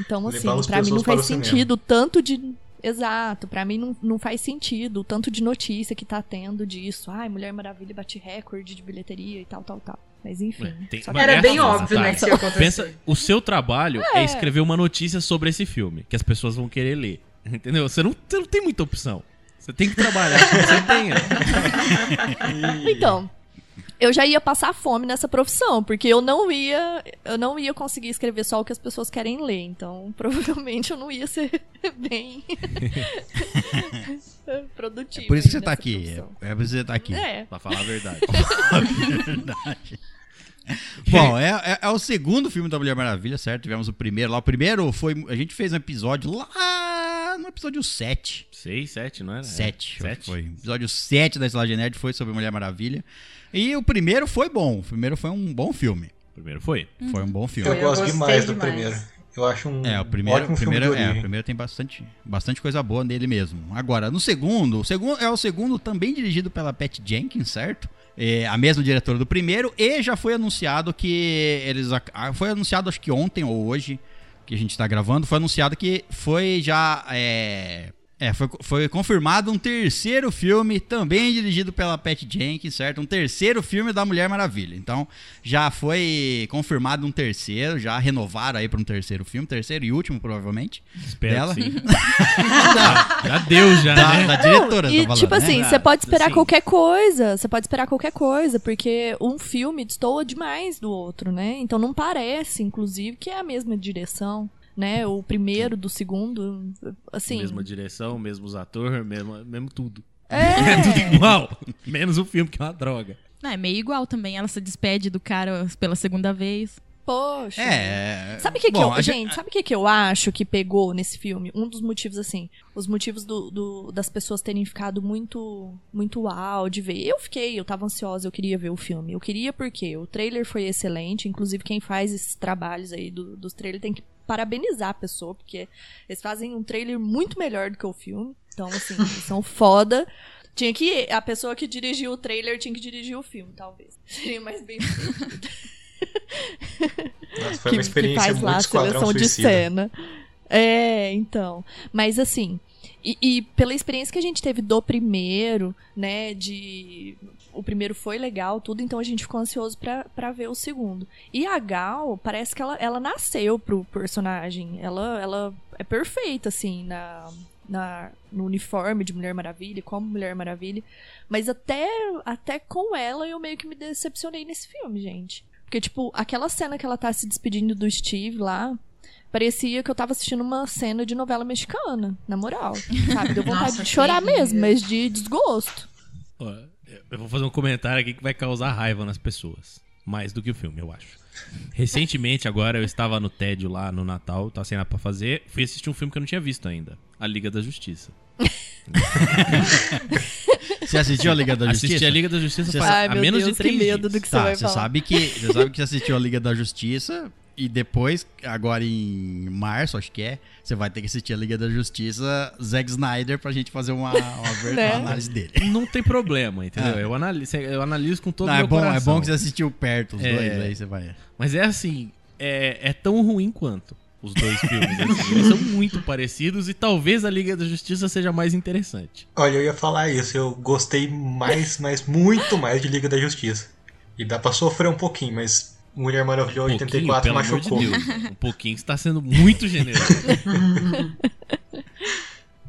então assim, Levar as pra mim não para faz sentido o tanto de Exato, pra mim não, não faz sentido o tanto de notícia que tá tendo disso. Ai, Mulher Maravilha bate recorde de bilheteria e tal, tal, tal. Mas enfim. Tem- mas Era bem óbvio, né, que isso ia acontecer. Pensa, o seu trabalho é. escrever uma notícia sobre esse filme, que as pessoas vão querer ler. Entendeu? Você não, você não tem muita opção. Você tem que trabalhar você tenha. Então, eu já ia passar fome nessa profissão, porque eu não ia, eu não ia conseguir escrever só o que as pessoas querem ler, então provavelmente eu não ia ser bem produtivo. É por isso que você tá aqui. profissão. É por isso que você tá aqui. É. Pra falar a verdade. Verdade. Bom, é, é- é o segundo filme da Mulher Maravilha, certo? Tivemos o primeiro lá. O primeiro foi. A gente fez um episódio lá no episódio 7. Seis, sete, não era? 7. Sete? Foi. O episódio 7 da Estalagem Nerd foi sobre Mulher Maravilha. E o primeiro foi bom. O primeiro foi um bom filme. Primeiro foi. Foi um bom filme. Eu Eu gosto demais do demais. primeiro. Eu acho um É, o primeiro, ótimo o primeiro, filme de é, o primeiro tem bastante, bastante coisa boa nele mesmo. Agora, no segundo, o segundo é o segundo também dirigido pela Pat Jenkins, certo? É, a mesma diretora do primeiro e já foi anunciado que eles ah, foi anunciado acho que ontem ou hoje que a gente tá gravando, foi anunciado que foi já é, é, foi, foi confirmado um terceiro filme, também dirigido pela Pat Jenkins, certo? Um terceiro filme da Mulher Maravilha. Então, já foi confirmado um terceiro, já renovaram aí para um terceiro filme, terceiro e último, provavelmente. Espero Dela? que sim. já, já deu, já, Da, né? da diretora, E, tá falando, tipo né? assim, Ah, você pode esperar sim. qualquer coisa. Você pode esperar qualquer coisa, porque um filme destoa demais do outro, né? Então não parece, inclusive, que é a mesma direção, né? O primeiro do segundo, assim. Mesma direção, mesmos atores, mesmo, mesmo tudo. É. É tudo igual. Menos o filme, que é uma droga. Não, é meio igual também. Ela se despede do cara pela segunda vez. Poxa. É. Sabe o que, que Bom, eu. a Gente, sabe o que, que eu acho que pegou nesse filme? Um dos motivos, assim, os motivos do, do- das pessoas terem ficado muito muito uau de ver. Eu fiquei, eu tava ansiosa, eu queria ver o filme. Eu queria porque o trailer foi excelente, inclusive quem faz esses trabalhos aí do- dos trailers tem que parabenizar a pessoa, porque eles fazem um trailer muito melhor do que o filme. Então, assim, eles são foda. Tinha que. A pessoa que dirigiu o trailer tinha que dirigir o filme, talvez. Seria mais bem Nossa, foi que, uma que experiência faz muito lá a seleção de cena. É, então. Mas assim, e, e pela experiência que a gente teve do primeiro, né, de... O primeiro foi legal, tudo, então a gente ficou ansioso pra, pra ver o segundo. E a Gal, parece que ela, ela nasceu pro personagem. Ela, ela é perfeita, assim, na, na, no uniforme de Mulher Maravilha, como Mulher Maravilha. Mas até, até com ela eu meio que me decepcionei nesse filme, gente. Porque, tipo, aquela cena que ela tá se despedindo do Steve lá, parecia que eu tava assistindo uma cena de novela mexicana, na moral. Sabe? Deu vontade Nossa, de chorar mesmo, mas de desgosto. Eu vou fazer um comentário aqui que vai causar raiva nas pessoas. Mais do que o filme, eu acho. Recentemente, agora, eu estava no tédio lá no Natal, tava sem nada pra fazer. Fui assistir um filme que eu não tinha visto ainda. A Liga da Justiça. Você assistiu a Liga da Justiça? Assisti a Liga da Justiça Você faz Ai, meu menos Deus, de três que medo dias. do que você Tá, vai você falar. sabe que você sabe que você assistiu a Liga da Justiça e depois, agora em março, acho que é, você vai ter que assistir a Liga da Justiça Zack Snyder pra gente fazer uma, uma, ver- Né? uma análise dele. Não tem problema, entendeu? Ah. Eu, analiso, eu analiso com todo o é bom, é coração. bom que você assistiu perto os É. dois, aí você vai. Mas é assim, é, é tão ruim quanto os dois filmes. assim. Eles são muito parecidos e talvez a Liga da Justiça seja mais interessante. Olha, eu ia falar isso. Eu gostei mais, mas muito mais de Liga da Justiça. E dá pra sofrer um pouquinho, mas Mulher Maravilha Um pouquinho, 84 pelo amor de machucou. Deus. Um pouquinho está sendo muito generoso.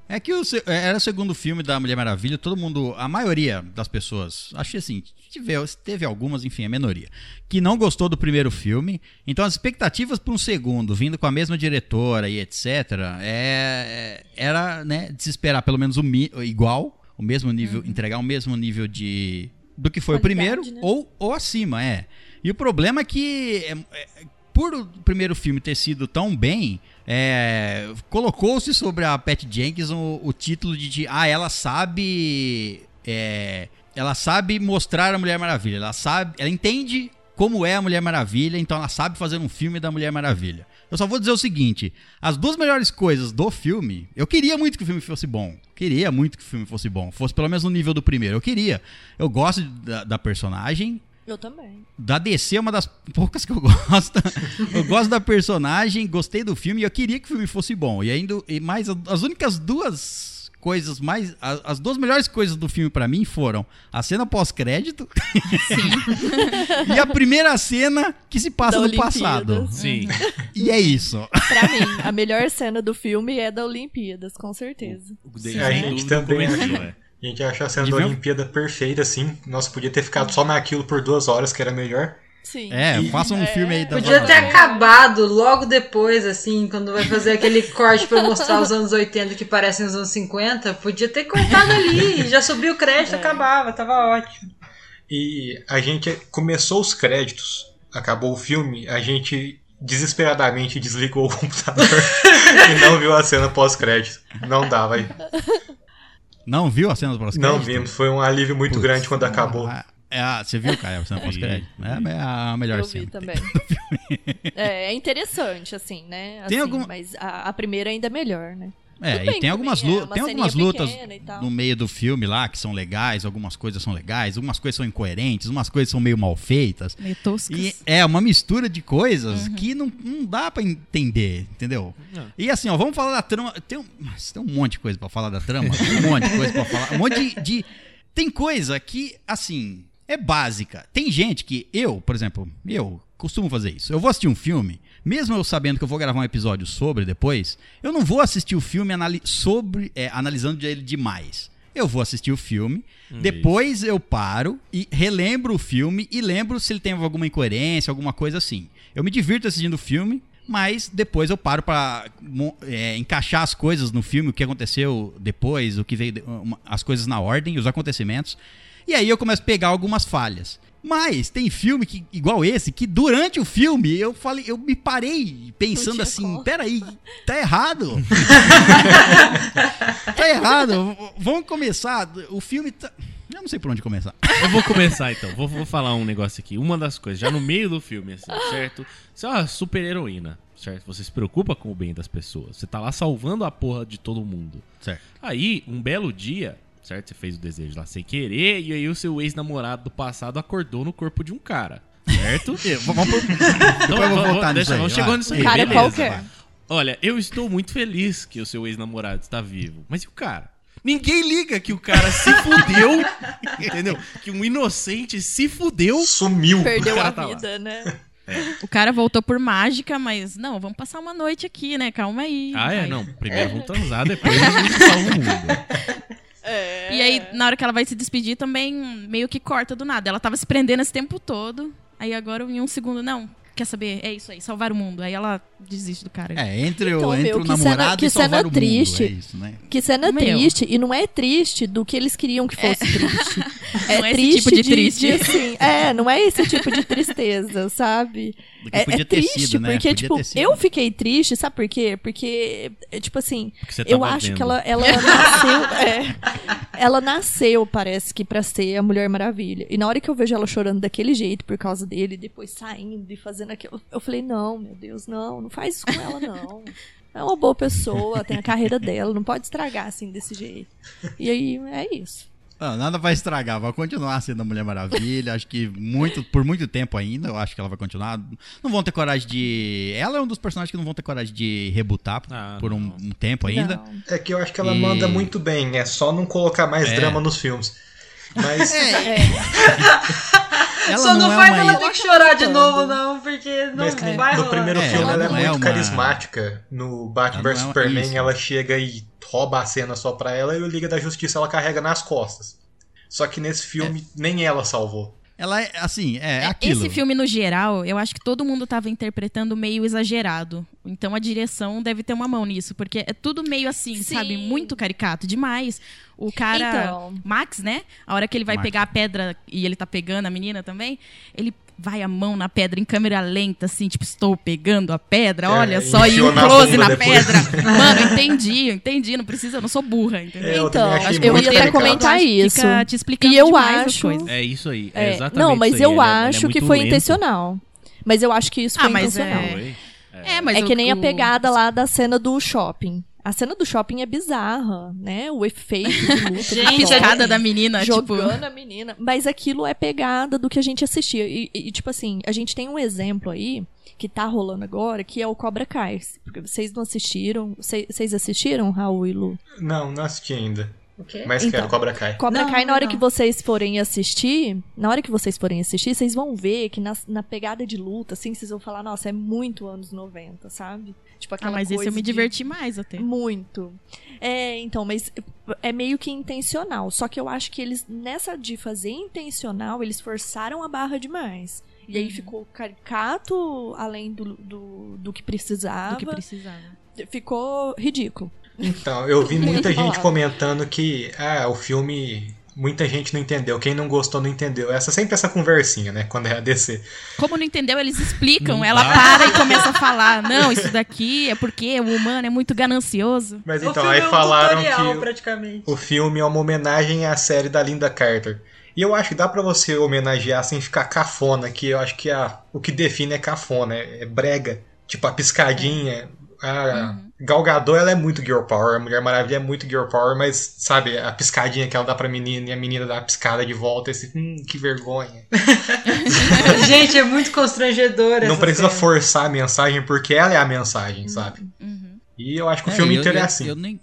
É que o se- era o segundo filme da Mulher Maravilha, todo mundo, a maioria das pessoas, acho que assim, teve, teve algumas, enfim, a minoria, que não gostou do primeiro filme. Então as expectativas para um segundo, vindo com a mesma diretora e etc, é, era, né, de se esperar pelo menos o mi- igual, o mesmo nível, entregar o mesmo nível de do que foi o Qualidade, primeiro né? ou, ou acima, é. E o problema é que é, é, por o primeiro filme ter sido tão bem, é, colocou-se sobre a Pat Jenkins o, o título de, de, ah, ela sabe é, ela sabe mostrar a Mulher Maravilha, ela sabe, ela entende como é a Mulher Maravilha, então ela sabe fazer um filme da Mulher Maravilha. Eu só vou dizer o seguinte: as duas melhores coisas do filme, eu queria muito que o filme fosse bom. Queria muito que o filme fosse bom. Fosse pelo menos no nível do primeiro. Eu queria. Eu gosto da, da personagem. Eu também. Da DC é uma das poucas que eu gosto. eu gosto da personagem, gostei do filme e eu queria que o filme fosse bom. E ainda, e mais as únicas duas coisas mais. As, as duas melhores coisas do filme pra mim foram a cena pós-crédito e a primeira cena que se passa Da no Olimpíadas. passado. Sim. E é isso. Pra mim, a melhor cena do filme é da Olimpíadas, com certeza. Sem a gente também começou, é. A gente acha a cena da Olimpíada perfeita, assim. Nossa, podia ter ficado só naquilo por duas horas, que era melhor. Sim. É, faça um filme aí da Podia ter acabado logo depois, assim, quando vai fazer aquele corte pra mostrar os anos 80 que parecem os anos 50. Podia ter cortado ali, já subiu o crédito, acabava, tava ótimo. E a gente começou os créditos, acabou o filme, a gente desesperadamente desligou o computador e não viu a cena pós-crédito. Não dá, vai. Não viu a cena do pós-crédito? Não vimos, foi um alívio muito Putz. grande quando acabou. Ah, é, ah, você viu, Caio, a cena pós-crédito? É a melhor Eu cena. vi também. é, é interessante, assim, né? Tem Assim, algum- Mas a, a primeira ainda é melhor, né? É, e tem algumas, é tem algumas lutas no meio do filme lá que são legais, algumas coisas são legais, algumas coisas são incoerentes, umas coisas são meio mal feitas. Meio toscas. E é uma mistura de coisas Uhum. que não, não dá pra entender, entendeu? Não. E assim, ó, vamos falar da trama. Tem um, tem um monte de coisa pra falar da trama, um monte de coisa pra falar. Um monte de, de- Tem coisa que, assim, é básica. Tem gente que eu, por exemplo, eu costumo fazer isso. Eu vou assistir um filme, mesmo eu sabendo que eu vou gravar um episódio sobre depois, eu não vou assistir o filme anali sobre, é, analisando ele demais. Eu vou assistir o filme, depois eu paro e relembro o filme e lembro se ele tem alguma incoerência, alguma coisa assim. Eu me divirto assistindo o filme, mas depois eu paro pra mo- é, encaixar as coisas no filme, o que aconteceu depois, o que veio, as coisas na ordem, os acontecimentos. E aí eu começo a pegar algumas falhas. Mas tem filme que, igual esse, que durante o filme eu falei, eu me parei pensando assim, como. peraí, tá errado. tá errado. Vamos começar. O filme tá. Eu não sei por onde começar. Eu vou começar então. Vou, vou falar um negócio aqui. Uma das coisas, já no meio do filme, assim, certo? Você é uma super heroína, certo? Você se preocupa com o bem das pessoas. Você tá lá salvando a porra de todo mundo. Certo. Aí, um belo dia, certo? Você fez o desejo lá sem querer, e aí o seu ex-namorado do passado acordou no corpo de um cara. Certo? Vamos pro... Então, Depois eu vou vamos- voltar nisso deixa, aí, vamos chegando nisso aí. Um cara beleza. qualquer. Olha, eu estou muito feliz que o seu ex-namorado está vivo. Mas e o cara? Ninguém liga que o cara se fudeu, entendeu? Que um inocente se fudeu. Sumiu. Perdeu a tá lá. vida, né? O cara voltou por mágica, mas não, vamos passar uma noite aqui, né? Calma aí. Ah, é? Aí- Não, primeiro vamos transar, depois a gente salva o mundo. É. E aí, na hora que ela vai se despedir, também meio que corta do nada. Ela tava se prendendo esse tempo todo. Aí agora, em um segundo, não, quer saber? É isso aí, salvar o mundo. Aí ela desiste do cara. É, entre, Então, o, entre meu, o que namorado cena- que e salvar cena o triste. mundo. É isso, né? Que cena Meu. triste, e não é triste do que eles queriam que fosse triste. É Não é esse triste tipo de triste. assim, é, não é esse tipo de tristeza, sabe? É, é triste, sido, né? porque, Podia tipo, eu fiquei triste, sabe por quê? Porque, é, tipo assim, Porque você eu acho vendo. que ela, ela nasceu. é, ela nasceu, parece que, pra ser a Mulher Maravilha. E na hora que eu vejo ela chorando daquele jeito por causa dele, depois saindo e fazendo aquilo, eu falei, não, meu Deus, não, não faz isso com ela, não. É uma boa pessoa, tem a carreira dela, não pode estragar assim desse jeito. E aí é isso. Ah, nada vai estragar, vai continuar sendo a Mulher Maravilha. acho que muito, por muito tempo ainda, eu acho que ela vai continuar. Não vão ter coragem de. Ela é um dos personagens que não vão ter coragem de rebutar Ah, por um, não. um tempo ainda. Não. É que eu acho que ela E- manda muito bem, é só não colocar mais É. drama nos filmes. Mas Ela Só não, é faz ela ter que chorar de novo, não, porque não Mas vai no rolar. primeiro É, filme ela ela, é não é muito uma- carismática. No Batman Ela vs não é- Superman, isso. ela chega e rouba a cena só pra ela e o Liga da Justiça ela carrega nas costas. Só que nesse filme nem ela salvou. Ela é assim, é, aquilo. Esse filme, no geral, eu acho que todo mundo tava interpretando meio exagerado. Então a direção deve ter uma mão nisso, porque é tudo meio assim, Sim. sabe? Muito caricato, demais. O cara. Então. Max, né? A hora que ele vai Max. pegar a pedra e ele tá pegando a menina também, ele vai a mão na pedra em câmera lenta, assim, tipo, estou pegando a pedra, É, olha só, e um na close na depois. pedra. Mano, entendi, entendi, não precisa, eu não sou burra, entendeu? É, eu Então, também achei eu ia até comentar Acho que isso. Fica te explicando E eu acho- coisas. É isso aí. É, É, exatamente não, mas isso aí. eu é- é acho que foi lento. intencional. Mas eu acho que isso Ah, foi mas intencional. é-. É, mas É que nem a pegada lá da cena do shopping. A cena do shopping é bizarra, né? O efeito de luta. Gente, A piscada da menina, tipo. jogando a menina. Mas aquilo é pegada do que a gente assistia. E, e, tipo assim, a gente tem um exemplo aí que tá rolando agora, que é o Cobra Kai. Porque vocês não assistiram. Vocês assistiram, Raul e Lu? Não, não assisti ainda. O quê? Mas Então. quero Cobra Kai. Cobra Não, Kai, na hora não. que vocês forem assistir, na hora que vocês forem assistir, vocês vão ver que na, na pegada de luta, assim, vocês vão falar, nossa, é muito anos 90, sabe? Tipo Ah, aquela mas esse coisa eu me de- diverti mais até. Muito. É, então, mas é meio que intencional. Só que eu acho que eles, nessa de fazer intencional, eles forçaram a barra demais. E Uhum. aí ficou caricato além do, do, do que precisava. Do que precisava. Ficou ridículo. Então, eu vi muita gente comentando que ah, o filme. Muita gente não entendeu. Quem não gostou não entendeu. Essa sempre essa conversinha, né? Quando é a DC. Como não entendeu, eles explicam. Não Ela dá. para e começa a falar. Não, isso daqui é porque o humano é muito ganancioso. Mas O então, filme aí é um falaram tutorial, que praticamente. o filme é uma homenagem à série da Linda Carter. E eu acho que dá pra você homenagear sem ficar cafona, que eu acho que a, o que define é cafona, é, é brega. Tipo, a piscadinha. A Gal Gadot, ela é muito girl power, a Mulher Maravilha é muito girl power, mas, sabe, a piscadinha que ela dá pra menina e a menina dá uma piscada de volta, esse, hum, que vergonha. Gente, é muito constrangedor Não essa precisa cena. forçar a mensagem, porque ela é a mensagem, sabe? Uhum. E eu acho que o É, filme eu- inteiro é eu- assim. Eu nem,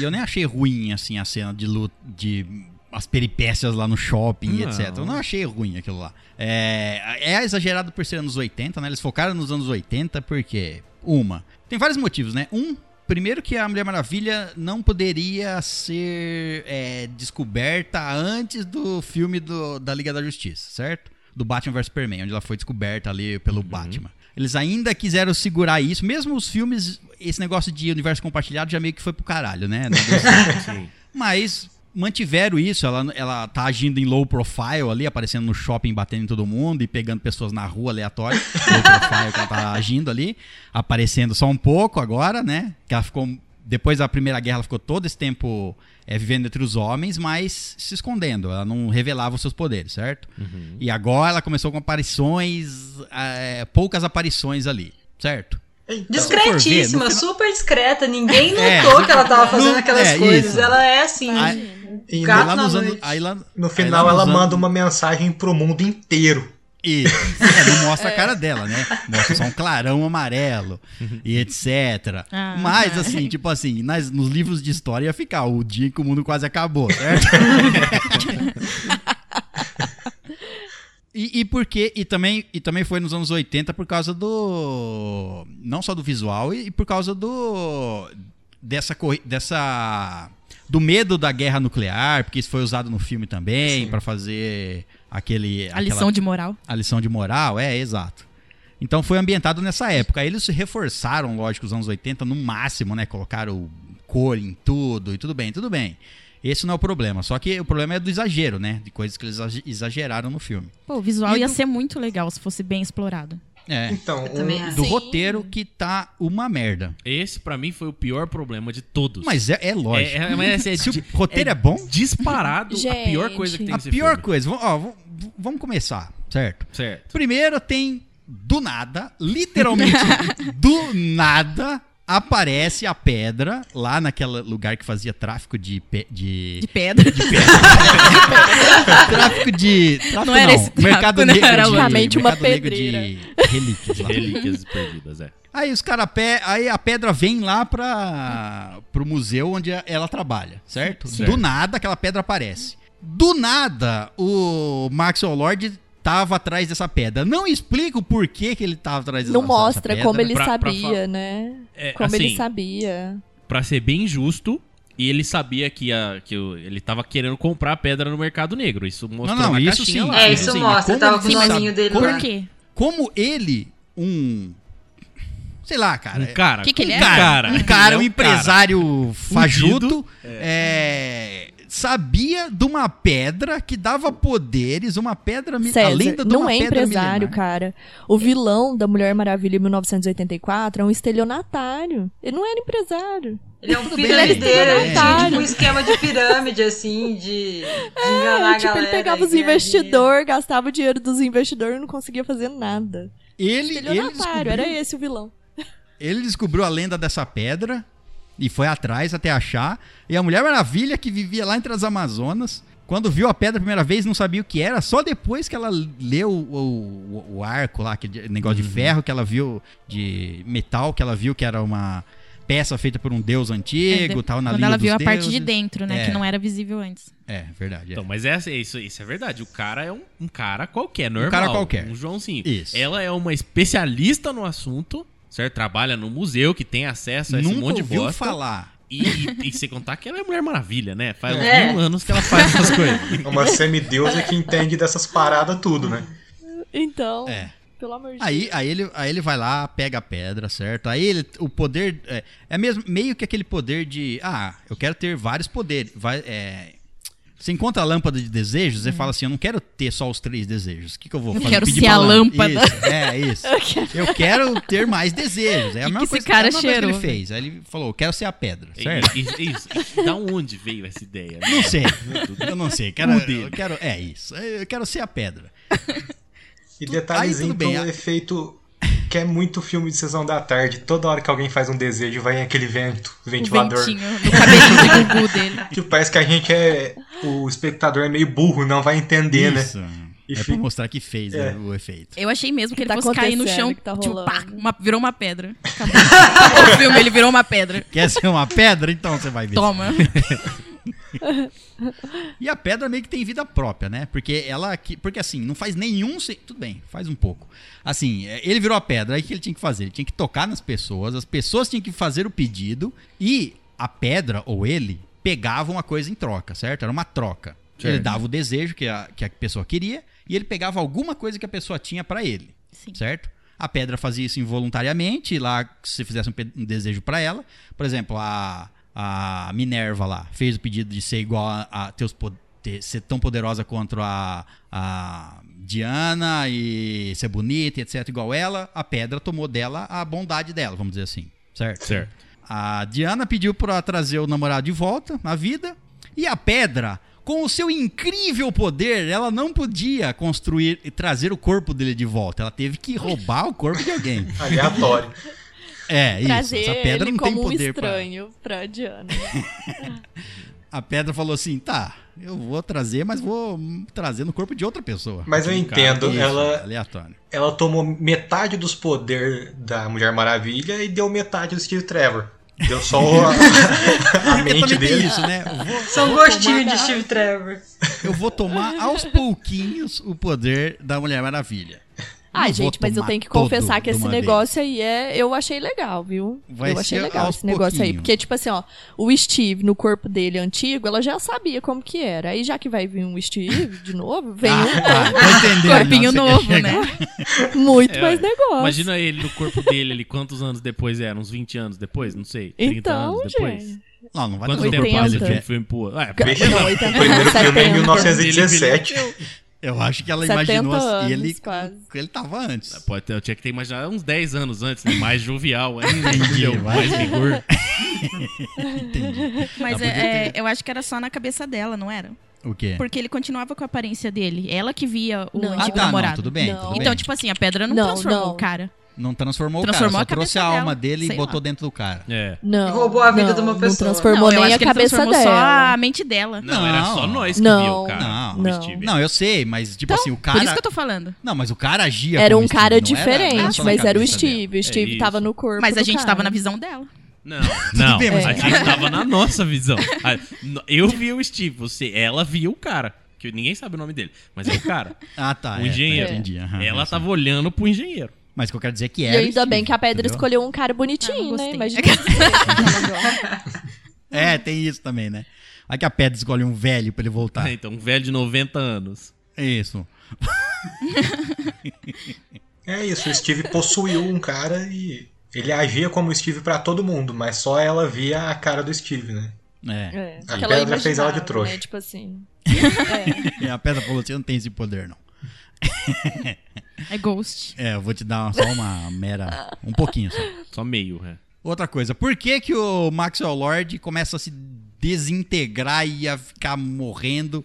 eu nem achei ruim, assim, a cena de luta, de as peripécias lá no shopping, Não. etc. Eu não achei ruim aquilo lá. É, é exagerado por ser anos 80, né? Eles focaram nos anos 80 porque, uma, tem vários motivos, né? Um, primeiro que a Mulher Maravilha não poderia ser é, descoberta antes do filme do- da Liga da Justiça, certo? Do Batman vs Superman, onde ela foi descoberta ali pelo Batman. Eles ainda quiseram segurar isso, mesmo os filmes, esse negócio de universo compartilhado já meio que foi pro caralho, né? Sim. Mas mantiveram isso, ela, ela tá agindo em low profile ali, aparecendo no shopping, batendo em todo mundo e pegando pessoas na rua aleatória. low profile que ela tá agindo ali, aparecendo só um pouco agora, né? Que ela ficou. Depois da Primeira Guerra, ela ficou todo esse tempo é, vivendo entre os homens, mas se escondendo. Ela não revelava os seus poderes, certo? E agora ela começou com aparições, é, poucas aparições ali, certo? Discretíssima, for ver, no super discreta. Ninguém notou É. que ela tava fazendo aquelas é, coisas. isso. Ela é assim. E Gato lá nos anos, aí lá, No aí final lá ela nos manda anos- uma mensagem pro mundo inteiro. Isso. É, não mostra a cara dela, né? Mostra só um clarão amarelo e etc. Ah. Mas, assim, tipo assim, nas, nos livros de história ia ficar o dia que o mundo quase acabou, certo? E, e por quê? E também, e também foi nos anos 80 por causa do. Não só do visual, e, e por causa do. Dessa. dessa do medo da guerra nuclear, porque isso foi usado no filme também, pra fazer aquele. A aquela- lição de moral. a lição de moral, é, exato. Então foi ambientado nessa época. Aí eles se reforçaram, lógico, os anos 80 no máximo, né? Colocaram cor em tudo e tudo bem, tudo bem. Esse não é o problema. Só que o problema é do exagero, né? De coisas que eles exage- exageraram no filme. Pô, o visual E ia do- ser muito legal se fosse bem explorado. É. Então, Eu também um- acho. Do Sim. roteiro que tá uma merda. Esse, pra mim, foi o pior problema de todos. Mas é, é lógico. É, é, mas é, Se o roteiro é, bom, disparado a Gente. pior coisa que tem a nesse pior filme. coisa. Ó, vamos começar, certo? Certo. Primeiro tem do nada, literalmente do nada, aparece a pedra lá naquele lugar que fazia tráfico de. pe- de... De pedra. tráfico de. Tráfico Não era esse tráfico, mercado né? negro Era de, uma mercado negro pedreira. de relíquias lá. Relíquias perdidas, é. Aí os cara pe... aí a pedra vem lá para pro museu onde ela trabalha, certo? Certo. Do nada aquela pedra aparece. Do nada o Maxwell Lord tava atrás dessa pedra. Não explica o porquê que ele tava atrás dessa Não dessa mostra pedra. como ele Pra- pra sabia, fa- né? É, Como assim, ele sabia. Pra ser bem justo, e ele sabia que, a, que o- ele tava querendo comprar a pedra no mercado negro. Isso mostrou não, na isso sim. lá. É, isso assim, mostra. como Tava com o sabe- nominho dele como- lá. Por quê? Como ele, um sei lá, cara, Um cara. Que que ele um é? cara, um cara, Ele é um um empresário fajuto, Fudido. é, sabia de uma pedra que dava poderes, uma pedra mi- a César, lenda de não uma é pedra empresário, milenar. cara. O vilão da Mulher Maravilha em 1984 é um estelionatário. Ele não era empresário. Ele é um bem, piramideiro, é. ele tinha tipo um esquema de pirâmide, assim, de, de enganar a tipo, galera. ele pegava os investidores, gastava o dinheiro dos investidores e não conseguia fazer nada. Ele, ele, Estelionatário, descobriu, era esse o vilão. ele descobriu a lenda dessa pedra e foi atrás até achar. E a Mulher Maravilha, que vivia lá entre as Amazonas, quando viu a pedra a primeira vez, não sabia o que era. Só depois que ela leu o, o- o arco lá, aquele negócio de ferro que ela viu, de metal, que ela viu que era uma peça feita por um deus antigo, É, tal, na Quando ela dos viu a parte de Deuses. dentro, né? É. Que não era visível antes. É, verdade. é. Então, mas essa, isso, isso é verdade. O cara é um, um cara qualquer, normal. cara qualquer. Um Joãozinho. Isso. Ela é uma especialista no assunto, certo? Trabalha no museu, que tem acesso a esse Nunca monte de ouviu bosta. falar. E, e, e sem contar que ela é Mulher Maravilha, né? Faz É. mil anos que ela faz essas coisas. É uma semideusa que entende dessas paradas tudo, né? Então, É. pelo amor de Aí, aí, ele, aí ele vai lá, pega a pedra, certo? Aí ele, o poder. É, é mesmo, meio que aquele poder de. Ah, eu quero ter vários poderes. Vai, é, você encontra a lâmpada de desejos, você fala assim: eu não quero ter só os três desejos. O que, que eu vou Eu fazer? quero Pedir ser a lâmpada. Isso, é, isso. Eu quero ter mais desejos. É a Que mesma que coisa, esse cara é a mesma coisa que ele fez. Aí ele falou: eu quero ser a pedra, certo? E- e- isso. E da onde veio essa ideia? Não sei. Eu não sei. Quero, O eu quero, é isso. Eu quero ser a pedra. E Aí detalhezinho tudo bem, pro a- efeito que é muito filme de sessão da tarde. Toda hora que alguém faz um desejo, vai aquele vento, O ventilador. ventinho no cabelinho de Gugu dele. Que parece que a gente é. O espectador é meio burro, não vai entender, né? Isso. E É pra mostrar que fez É. né, o efeito. Eu achei mesmo que ele Tá fosse cair no chão, que tá tipo, pá, uma- virou uma pedra. Acabou o filme, ele virou uma pedra. Quer ser uma pedra? Então você vai ver. Toma. E a pedra meio que tem vida própria, né? Porque ela. que- Porque assim, não faz nenhum. se- Tudo bem, faz um pouco. Assim, é, ele virou a pedra, aí o que ele tinha que fazer? Ele tinha que tocar nas pessoas, as pessoas tinham que fazer o pedido e a pedra, ou ele, pegava uma coisa em troca, certo? Era uma troca. Ele Certo. dava o desejo que a, que a pessoa queria e ele pegava alguma coisa que a pessoa tinha pra ele, Sim. certo? A pedra fazia isso involuntariamente, e lá se fizesse um, um desejo pra ela, por exemplo, a, a Minerva lá fez o pedido de ser igual a, a teus po- ter- ser tão poderosa contra a, a Diana e ser bonita, e etc, igual ela. A pedra tomou dela a bondade dela, vamos dizer assim, certo? Certo. A Diana pediu pra trazer o namorado de volta na vida. E a pedra, com o seu incrível poder, ela não podia construir e trazer o corpo dele de volta. Ela teve que roubar o corpo de alguém. Aleatório. É, isso. Essa pedra ele não tem como um poder pra... estranho pra Diana. A pedra falou assim: tá, eu vou trazer, mas vou trazer no corpo de outra pessoa. Mas eu entendo, Isso, ela, Aleatório. ela tomou metade dos poderes da Mulher Maravilha e deu metade do Steve Trevor. Deu só a, a mente dele. isso, né? Vou, Só um gostinho tomar- de Steve Trevor. Eu vou tomar aos pouquinhos o poder da Mulher Maravilha. Ai, Não vou gente, mas eu tenho que confessar que esse negócio aí é. Eu achei legal, viu? Vai eu achei ser legal esse negócio aí. pouquinhos. Porque, tipo assim, ó, o Steve no corpo dele antigo, ela já sabia como que era. Aí já que vai vir um Steve de novo, vem Ah, um tá. Corpinho você novo, né? muito É, mais negócio. Imagina ele no corpo dele ali, quantos anos depois era? Uns 20 anos depois? Não sei. 30 Então, anos depois? gente. Não, não vai Quanto tempo dele. filme pro... Ah, Veja, Não, o 80, primeiro filme é em 70. 1917. Eu acho que ela 70 imaginou assim, ele, quase. ele tava antes. Pode ter, eu tinha que ter imaginado uns 10 anos antes, né? Mais jovial ainda, entendeu? Mais vigor. Entendi. Mas Ah, é- é, eu acho que era só na cabeça dela, não era? O quê? Porque ele continuava com a aparência dele. Ela que via o Não. Ah, antigo tá, não, namorado. tudo bem, Não. tudo Então, bem. tipo assim, a pedra não, Não, transformou não. o cara. Não transformou, Transformou o cara, só trouxe a cabeça alma dela, dele e botou lá. dentro do cara. É. Não. Roubou a vida não, de uma pessoa. Não transformou não, nem a cabeça dela. só a mente dela. Não, era só nós que Não. via o cara. Não. Não. Steve. Não, eu sei, mas tipo Então, assim, o Por cara. isso que eu tô falando. Não, mas o cara agia Era um Steve, cara não era- diferente, não era mas era o cabeça dela. Steve. O Steve isso. tava no corpo. Mas a gente cara. tava na visão dela. Não, não. bem, mas- a gente tava na nossa visão. A- n- Eu via o Steve, você, ela via o cara. Que ninguém sabe o nome dele, mas é o cara. Ah, tá. O é, engenheiro. entendi, aham, ela é tava olhando pro engenheiro. Mas o que eu quero dizer é que E era. o ainda bem Steve, que a pedra entendeu? escolheu um cara Ah, bonitinho, não né? Imagina. É, tem isso também, né? Aí que a pedra escolhe um velho pra ele voltar. Então, um velho de 90 anos. É isso. É isso, o Steve possuiu um cara e ele agia como o Steve pra todo mundo, mas só ela via a cara do Steve, né? É. É, A pedra fez ela de imaginava, trouxa. Né? Tipo assim. E a pedra falou assim: não tenho esse poder, não. É Ghost. É, eu vou te dar só uma mera. Um pouquinho só. Só meio, é. Outra coisa, por que, que o Maxwell Lord começa a se desintegrar e a ficar morrendo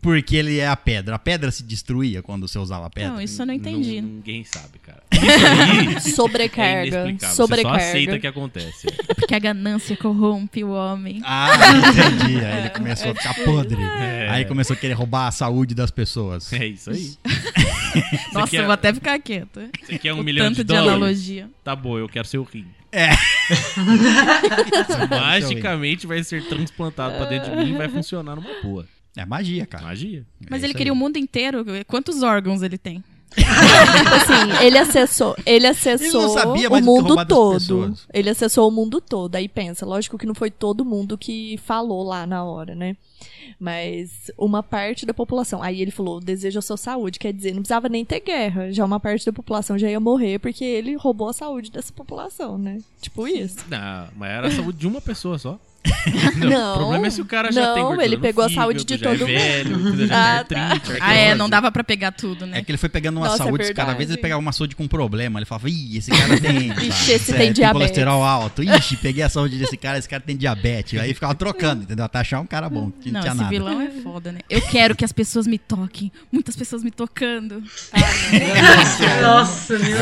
porque ele é a pedra? A pedra se destruía quando você usava a pedra? Não, isso eu não entendi. Ninguém sabe, cara. Isso aí é Sobrecarga. Você só sobrecarga. aceita que acontece. É porque a ganância corrompe o homem. Ah, entendi. Aí ele começou a ficar podre. É. Aí começou a querer roubar a saúde das pessoas. É isso aí. Nossa, quer- eu vou até ficar quieta. Você quer um o milhão tanto de de, dólares? analogia. Tá bom, eu quero seu rim. É. Magicamente vai ser transplantado pra dentro de mim e vai funcionar numa boa. É magia, cara. Magia. Mas É ele isso queria aí. o mundo inteiro. Quantos órgãos ele tem? Tipo assim, ele acessou, ele acessou Ele o mundo todo. Ele acessou o mundo todo. Aí pensa, lógico que não foi todo mundo que falou lá na hora, né? Mas uma parte da população. Aí ele falou, deseja a sua saúde. Quer dizer, não precisava nem ter guerra. Já uma parte da população já ia morrer porque ele roubou a saúde dessa população, né? Tipo isso. Não, mas era a saúde de uma pessoa só. Não, o problema é se o cara já não, tem gordura ele no pegou a fígado, saúde de é todo mundo. velho, Ah, tem tá. artrite, Ah, é, não dava pra pegar tudo, né? É que ele foi pegando uma Nossa, é saúde, cada verdade. vez ele pegava uma saúde com problema. Ele falava, ih, esse cara tem. Ixi, esse é, tem diabetes. colesterol alto. Ixi, peguei a saúde desse cara, esse cara tem diabetes. Aí ficava trocando, entendeu? Até achar um cara bom, que não, Não, tinha esse nada. vilão é foda, né? Eu quero que as pessoas me toquem. Muitas pessoas me tocando. Nossa, meu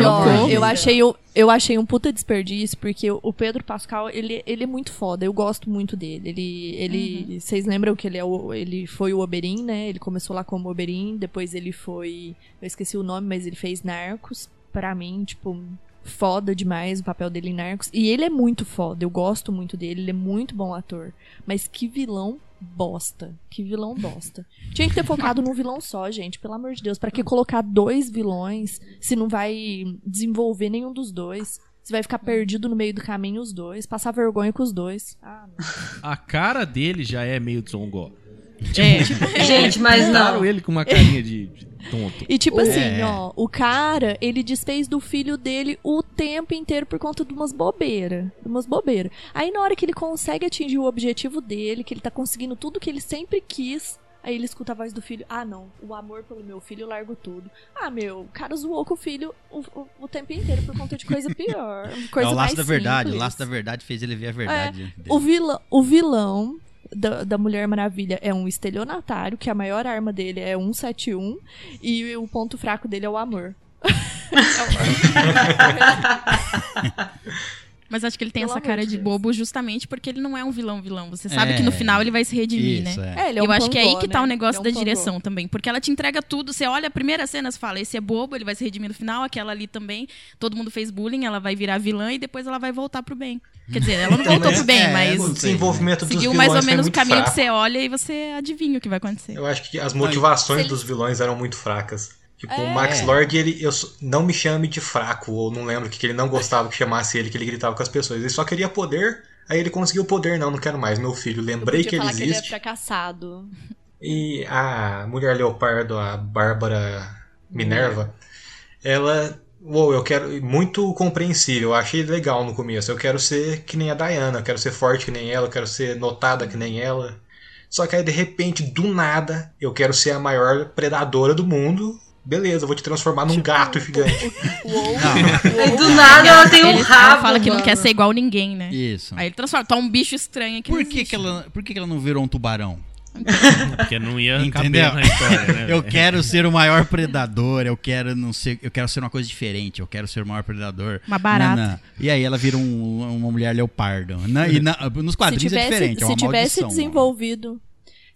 Ó, Deus. eu achei o, eu achei um puta desperdício, porque o Pedro Pascal, ele, ele é muito foda, eu gosto muito dele. Ele, ele vocês lembram que ele é o, ele foi o Oberyn, né? Ele começou lá como Oberyn, depois ele foi, eu esqueci o nome, mas ele fez Narcos. Pra mim, tipo, foda demais o papel dele em Narcos. E ele é muito foda, eu gosto muito dele, ele é muito bom ator. Mas que vilão bosta. Que vilão bosta. Tinha que ter focado num vilão só, gente. Pelo amor de Deus. Pra que colocar dois vilões se não vai desenvolver nenhum dos dois? Você vai ficar perdido no meio do caminho os dois. Passar vergonha com os dois. Ah, não. A cara dele já é meio de Zongó. É, Gente, mas não. ele com uma carinha de, de tonto. E tipo É. assim, ó, o cara, ele desfez do filho dele o tempo inteiro por conta de umas bobeiras. De umas bobeiras. Aí na hora que ele consegue atingir o objetivo dele, que ele tá conseguindo tudo que ele sempre quis, aí ele escuta a voz do filho. Ah, não, o amor pelo meu filho eu largo tudo. Ah, meu, o cara zoou com o filho o, o, o tempo inteiro por conta de coisa pior. Coisa é o mais laço da verdade. O simples. laço da verdade fez ele ver a verdade. dele. O vilão, o vilão da, da Mulher Maravilha é um estelionatário, que a maior arma dele é 171, e o ponto fraco dele é o amor. Mas acho que ele tem Pelo essa cara de Deus. bobo justamente porque ele não é um vilão vilão. Você sabe É. que no final ele vai se redimir, Isso, né? é. É, ele é um eu acho que é aí pangô, que tá o né? negócio Ele é um da pangô. direção também. Porque ela te entrega tudo. Você olha a primeira cena, você fala, esse é bobo, ele vai se redimir no final, aquela ali também. Todo mundo fez bullying, ela vai virar vilã e depois ela vai voltar pro bem. Quer dizer, ela não Então, voltou pro bem, é, mas O desenvolvimento dos seguiu mais ou menos o caminho fraco. que você olha e você adivinha o que vai acontecer. Eu acho que as motivações dos vilões eram muito fracas. Tipo, o É. Max Lord, ele eu, não me chame de fraco, ou não lembro que, que ele não gostava que chamasse ele, que ele gritava com as pessoas. Ele só queria poder, aí ele conseguiu o poder. Não, não quero mais, meu filho. Lembrei que ele falar que ele é existe. fracassado. E a Mulher Leopardo, a Bárbara Minerva, ela. Uou, eu quero. Muito compreensível. Eu achei legal no começo. Eu quero ser que nem a Diana, eu quero ser forte que nem ela, eu quero ser notada que nem ela. Só que aí, de repente, do nada, eu quero ser a maior predadora do mundo. Beleza, eu vou te transformar num gato gigante. Uou, Aí do nada ela tem um Ele- rabo. ela fala que não mano. quer ser igual ninguém, né? Isso. Aí ele transforma, tá um bicho estranho aqui. Por não que, que, ela, por que, que ela não virou um tubarão? Porque não ia Entendeu? na história, né? Eu quero ser o maior predador, eu quero não ser, eu quero ser uma coisa diferente, eu quero ser o maior predador. Uma barata. Nanã. E aí ela vira um- uma mulher leopardo. Na- e na- nos quadrinhos é diferente, é se uma tivesse maldição. desenvolvido,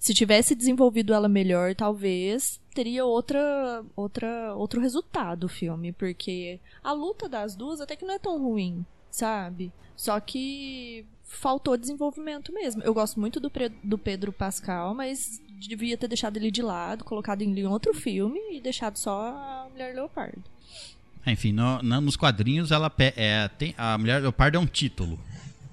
se tivesse desenvolvido ela melhor, talvez teria outra, outra, outro resultado o filme, porque a luta das duas até que não é tão ruim, sabe? Só que faltou desenvolvimento mesmo. Eu gosto muito do, do Pedro Pascal, mas devia ter deixado ele de lado, colocado ele em outro filme e deixado só a Mulher Leopardo. Enfim, no- na- nos quadrinhos ela é, tem, a mulher leopardo é um título.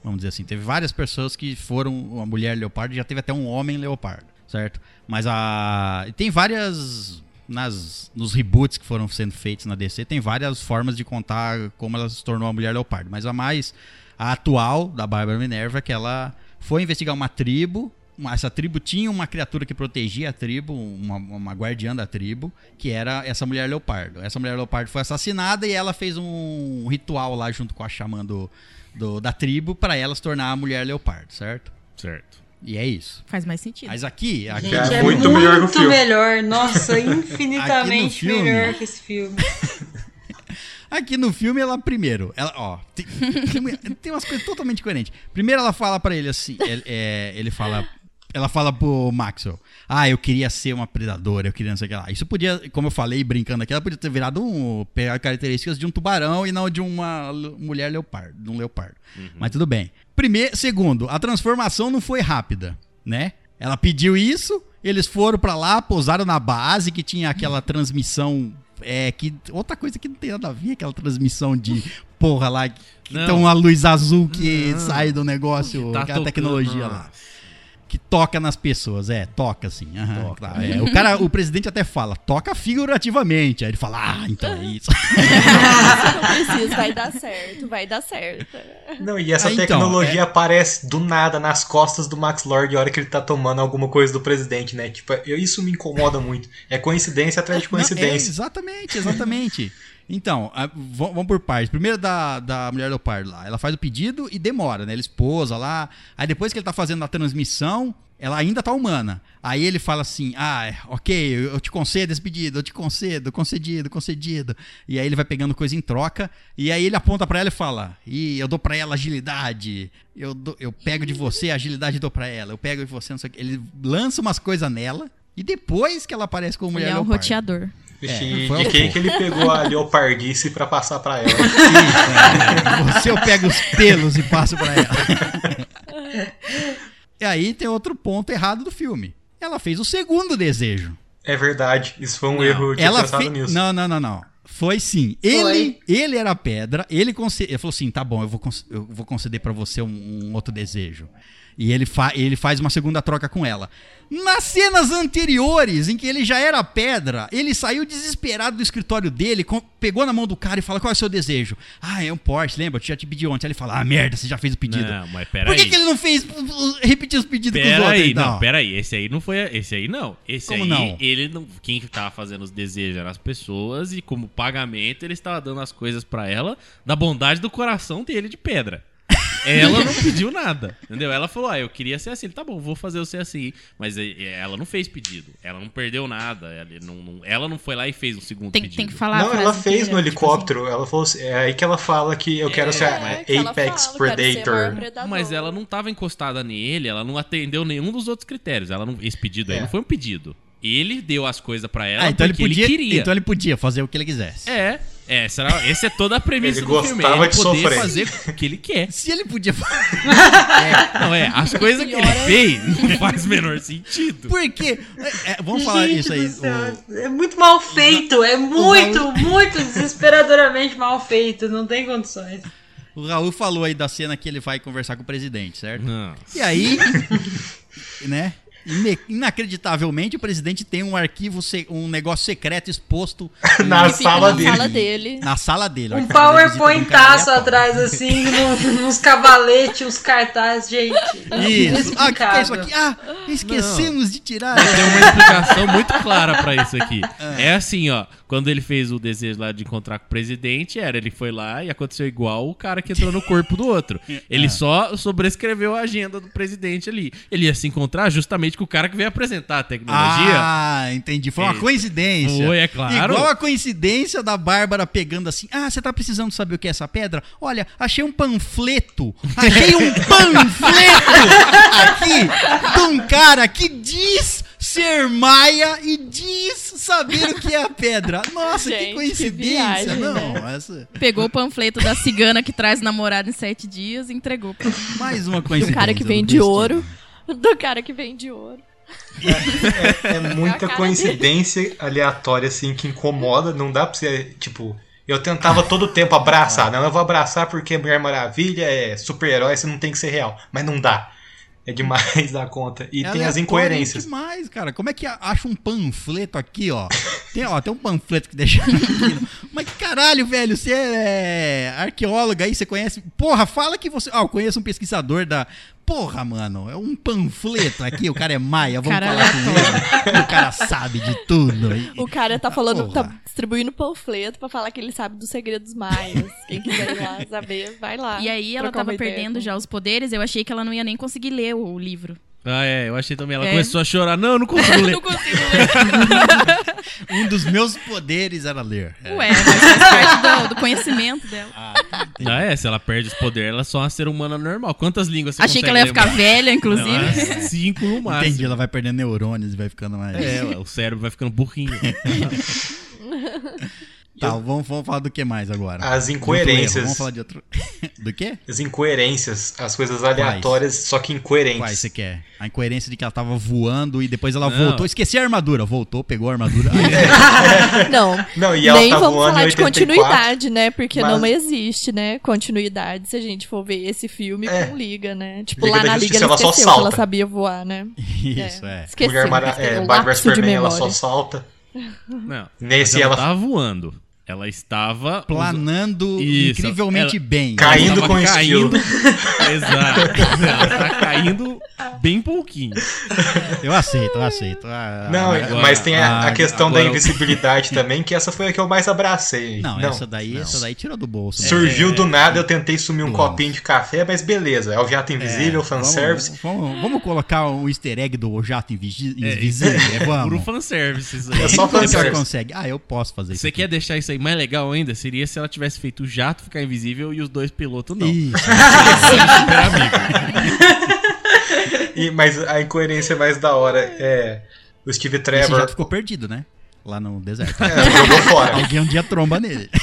Vamos dizer assim, teve várias pessoas que foram uma mulher leopardo, já teve até um homem leopardo, certo? Mas a tem várias nas nos reboots que foram sendo feitos na DC, tem várias formas de contar como ela se tornou uma mulher leopardo, mas a mais a atual da Bárbara Minerva é que ela foi investigar uma tribo essa tribo tinha uma criatura que protegia a tribo, uma, uma guardiã da tribo, que era essa mulher leopardo. Essa mulher leopardo foi assassinada e ela fez um ritual lá junto com a xamã do, do- da tribo para ela se tornar a mulher leopardo, certo? Certo. E é isso. Faz mais sentido. Mas aqui, aqui Gente, é é muito muito, melhor que o filme. melhor. Nossa, infinitamente filme- melhor que esse filme. Aqui no filme, ela primeiro, ela, ó, tem, tem- umas coisas totalmente coerentes. Primeiro ela fala pra ele assim, ele, é, ele fala, ela fala pro Maxwell, ah, eu queria ser uma predadora, eu queria não sei o que lá. Isso podia, como eu falei, brincando aqui, ela podia ter virado um, pegar características de um tubarão e não de uma mulher leopardo, de um leopardo. Mas tudo bem. Primeiro, segundo, a transformação não foi rápida, né? Ela pediu isso, eles foram pra lá, pousaram na base que tinha aquela transmissão é que outra coisa que não tem nada a ver, aquela transmissão de porra lá que Não. tem uma luz azul que Não. sai do negócio, Tá aquela tocando, tecnologia nossa. lá. Que toca nas pessoas, é, toca assim. aham, Toca. tá, é. O cara, o presidente até fala, toca figurativamente. Aí ele fala, ah, então é isso. Não precisa, vai dar certo, vai dar certo. Não, e essa Ah, então, tecnologia aparece do nada nas costas do Max Lord a hora que ele tá tomando alguma coisa do presidente, né? Tipo, eu- isso me incomoda muito. É coincidência atrás de Não, é, coincidência. exatamente, exatamente. Então, a- vamos por partes. Primeiro da, da mulher leopardo lá. Ela faz o pedido e demora, né? Ele esposa lá. Aí depois que ele tá fazendo a transmissão, ela ainda tá humana. Aí ele fala assim: Ah, é, ok, eu te concedo esse pedido, eu te concedo, concedido, concedido. E aí ele vai pegando coisa em troca. E aí ele aponta pra ela e fala: E eu dou pra ela agilidade. Eu, dou- eu pego de você a agilidade e dou pra ela. Eu pego de você, não sei o que. Ele lança umas coisas nela. E depois que ela aparece como mulher Ele é um leopardo. roteador. Vixe, É, e foi de quem que ele pegou a leopardice pra passar pra ela? É. Você eu pego os pelos e passo pra ela. e aí tem outro ponto errado do filme. Ela fez o segundo desejo. É verdade, isso foi um Não, erro. Tinha Ela pensado fez. nisso. Não, não, não, não. Foi sim. Ele, ele era a pedra, ele, conce... ele falou assim: tá bom, eu vou, conce- eu vou conceder pra você um, um outro desejo. E ele, fa... ele faz uma segunda troca com ela. Nas cenas anteriores, em que ele já era pedra, ele saiu desesperado do escritório dele, pegou na mão do cara e fala: Qual é o seu desejo? Ah, é um Porsche, lembra? Eu já te pedi ontem. Aí ele fala: Ah, merda, você já fez o pedido. Não, mas Por peraí. que, que ele não fez repetir os pedidos com os Pera outros? aí, então? não, pera aí. Esse aí não foi. Esse aí não. Esse Como aí, não? ele não. Quem tava fazendo os desejos eram as pessoas e, como pagamento, ele estava dando as coisas pra ela da bondade do coração dele de pedra. Ela não pediu nada, entendeu? Ela falou, ah, eu queria ser assim. Ele, tá bom, vou fazer você assim. Mas ela não fez pedido. Ela não perdeu nada. Ela não, não- ela não foi lá e fez um segundo Tem, pedido. tem que falar Não, ela fez inteira, no tipo helicóptero. Ela falou assim- é aí que ela fala que eu quero ser a É, que ela Apex fala, ser Predator. Mas ela não tava encostada nele, ela não atendeu nenhum dos outros critérios. Ela não, esse pedido aí É. não foi um pedido. Ele deu as coisas pra ela Ah, então ele podia, queria. então ele podia fazer o que ele quisesse. É, é, será, essa é toda a premissa Ele do filme. gostava ele de poder sofrer. fazer o que ele quer. Se ele podia Não, é, as coisas que ele é- fez não faz o menor sentido. Por quê? É, é, vamos falar Gente isso aí. do céu, o- É muito mal feito. É muito, muito desesperadoramente mal feito. Não tem condições. O Raul falou aí da cena que ele vai conversar com o presidente, certo? Não. E aí, né? Inacreditavelmente, o presidente tem um arquivo, um negócio secreto exposto Na sala na dele. sala dele. na sala dele. Um um PowerPointaço aleatório. atrás, assim, uns cavaletes, uns cartazes, gente. Isso. Ah, que, é isso aqui? Ah, esquecemos de tirar. Tem uma explicação muito clara pra isso aqui. Ah. É assim, ó. Quando ele fez o desejo lá de encontrar com o presidente, era ele foi lá e aconteceu igual o cara que entrou no corpo do outro. Ele Ah. só sobrescreveu a agenda do presidente ali. Ele ia se encontrar justamente com o cara que veio apresentar a tecnologia. Ah, entendi. Foi uma É. coincidência. Foi, é claro. Igual a coincidência da Bárbara pegando assim. Ah, você tá precisando saber o que é essa pedra? Olha, achei um panfleto. Achei um panfleto aqui de um cara que diz ser maia e diz saber o que é a pedra. Nossa, Gente, que que coincidência. viagem, Não, né? essa. Pegou o panfleto da cigana que traz namorado em sete dias e entregou. pra- Mais uma Do coincidência. cara que do vende destino. ouro. Do cara que vende ouro. É A muita cara coincidência aleatória, assim, que incomoda. Não dá pra você, tipo. Eu tentava todo tempo abraçar. Não, eu vou abraçar porque Mulher Maravilha é super-herói, isso não tem que ser real. Mas não dá. É demais da conta. E É tem as incoerências. demais, cara. Como é que acha um panfleto aqui, ó? Tem, ó, tem um panfleto que deixaram aqui. Mas que caralho, velho, você é arqueóloga aí, você conhece... Porra, fala que você... Ah, eu conheço um pesquisador da... Porra, mano, é um panfleto aqui, o cara é maia, vamos Cara falar com ele. O cara sabe de tudo. E- O cara tá falando, Porra. tá distribuindo panfleto pra falar que ele sabe dos segredos maias. Quem quiser ir lá saber, vai lá. E aí ela tava perdendo já os poderes, eu achei que ela não ia nem conseguir ler o livro. Ah, é, eu achei também. Ela É. começou a chorar. Não, eu não consigo ler. não consigo ler. Um dos meus poderes era ler. É. Ué, mas faz parte do, do conhecimento dela. Ah, Ah, é, se ela perde os poderes, ela é só uma ser humana normal. Quantas línguas você Achei que ela ia ficar velha, inclusive. Não, é cinco no máximo. Entendi, ela vai perdendo neurônios e vai ficando mais... É, o cérebro vai ficando burrinho. Tá, vamos, vamos falar do que mais agora? As incoerências. Vamos falar de outro... do quê? As incoerências, as coisas aleatórias, só que Quais incoerentes. você quer? A incoerência de que ela tava voando e depois ela Não. voltou. Esqueci a armadura. Voltou, pegou a armadura. Não, Não, e ela nem tá vamos voando falar de 84. continuidade, né? Porque mas- não existe, né? Continuidade se a gente for ver esse filme É. com Liga, né? Tipo, Liga lá na Justiça, Liga ela ela só que ela salta. sabia voar, né? Isso, é. Esqueceu. Mulher Mara... é, Superman, ela só salta. Não. Nesse Mas ela ela tava voando. Ela estava. Planando Isso, incrivelmente ela- bem. Cai- Caindo com caindo... Exato. Ela tá caindo bem pouquinho. Eu aceito, eu aceito. Ah, Não, agora- mas tem a, a questão da invisibilidade também, que essa foi a que eu mais abracei. Não, essa daí, essa daí tirou do bolso. né? Surgiu do nada, eu tentei sumir um Vamos. copinho de café, mas beleza. É o jato invisível, É, fanservice. Vamos, vamos, vamos colocar um easter egg do jato invisi- invisível. É, Puro vamos. fanservice isso aí. É só fanservice. consegue? Ah, eu posso fazer isso. Você aqui. quer deixar isso aí mais legal ainda? Seria se ela tivesse feito o jato ficar invisível e os dois pilotos não. Isso. E, mas a incoerência mais da hora é o Steve Esse Trevor. jato ficou perdido, né? Lá no deserto. É, jogou fora. Alguém um dia tromba nele.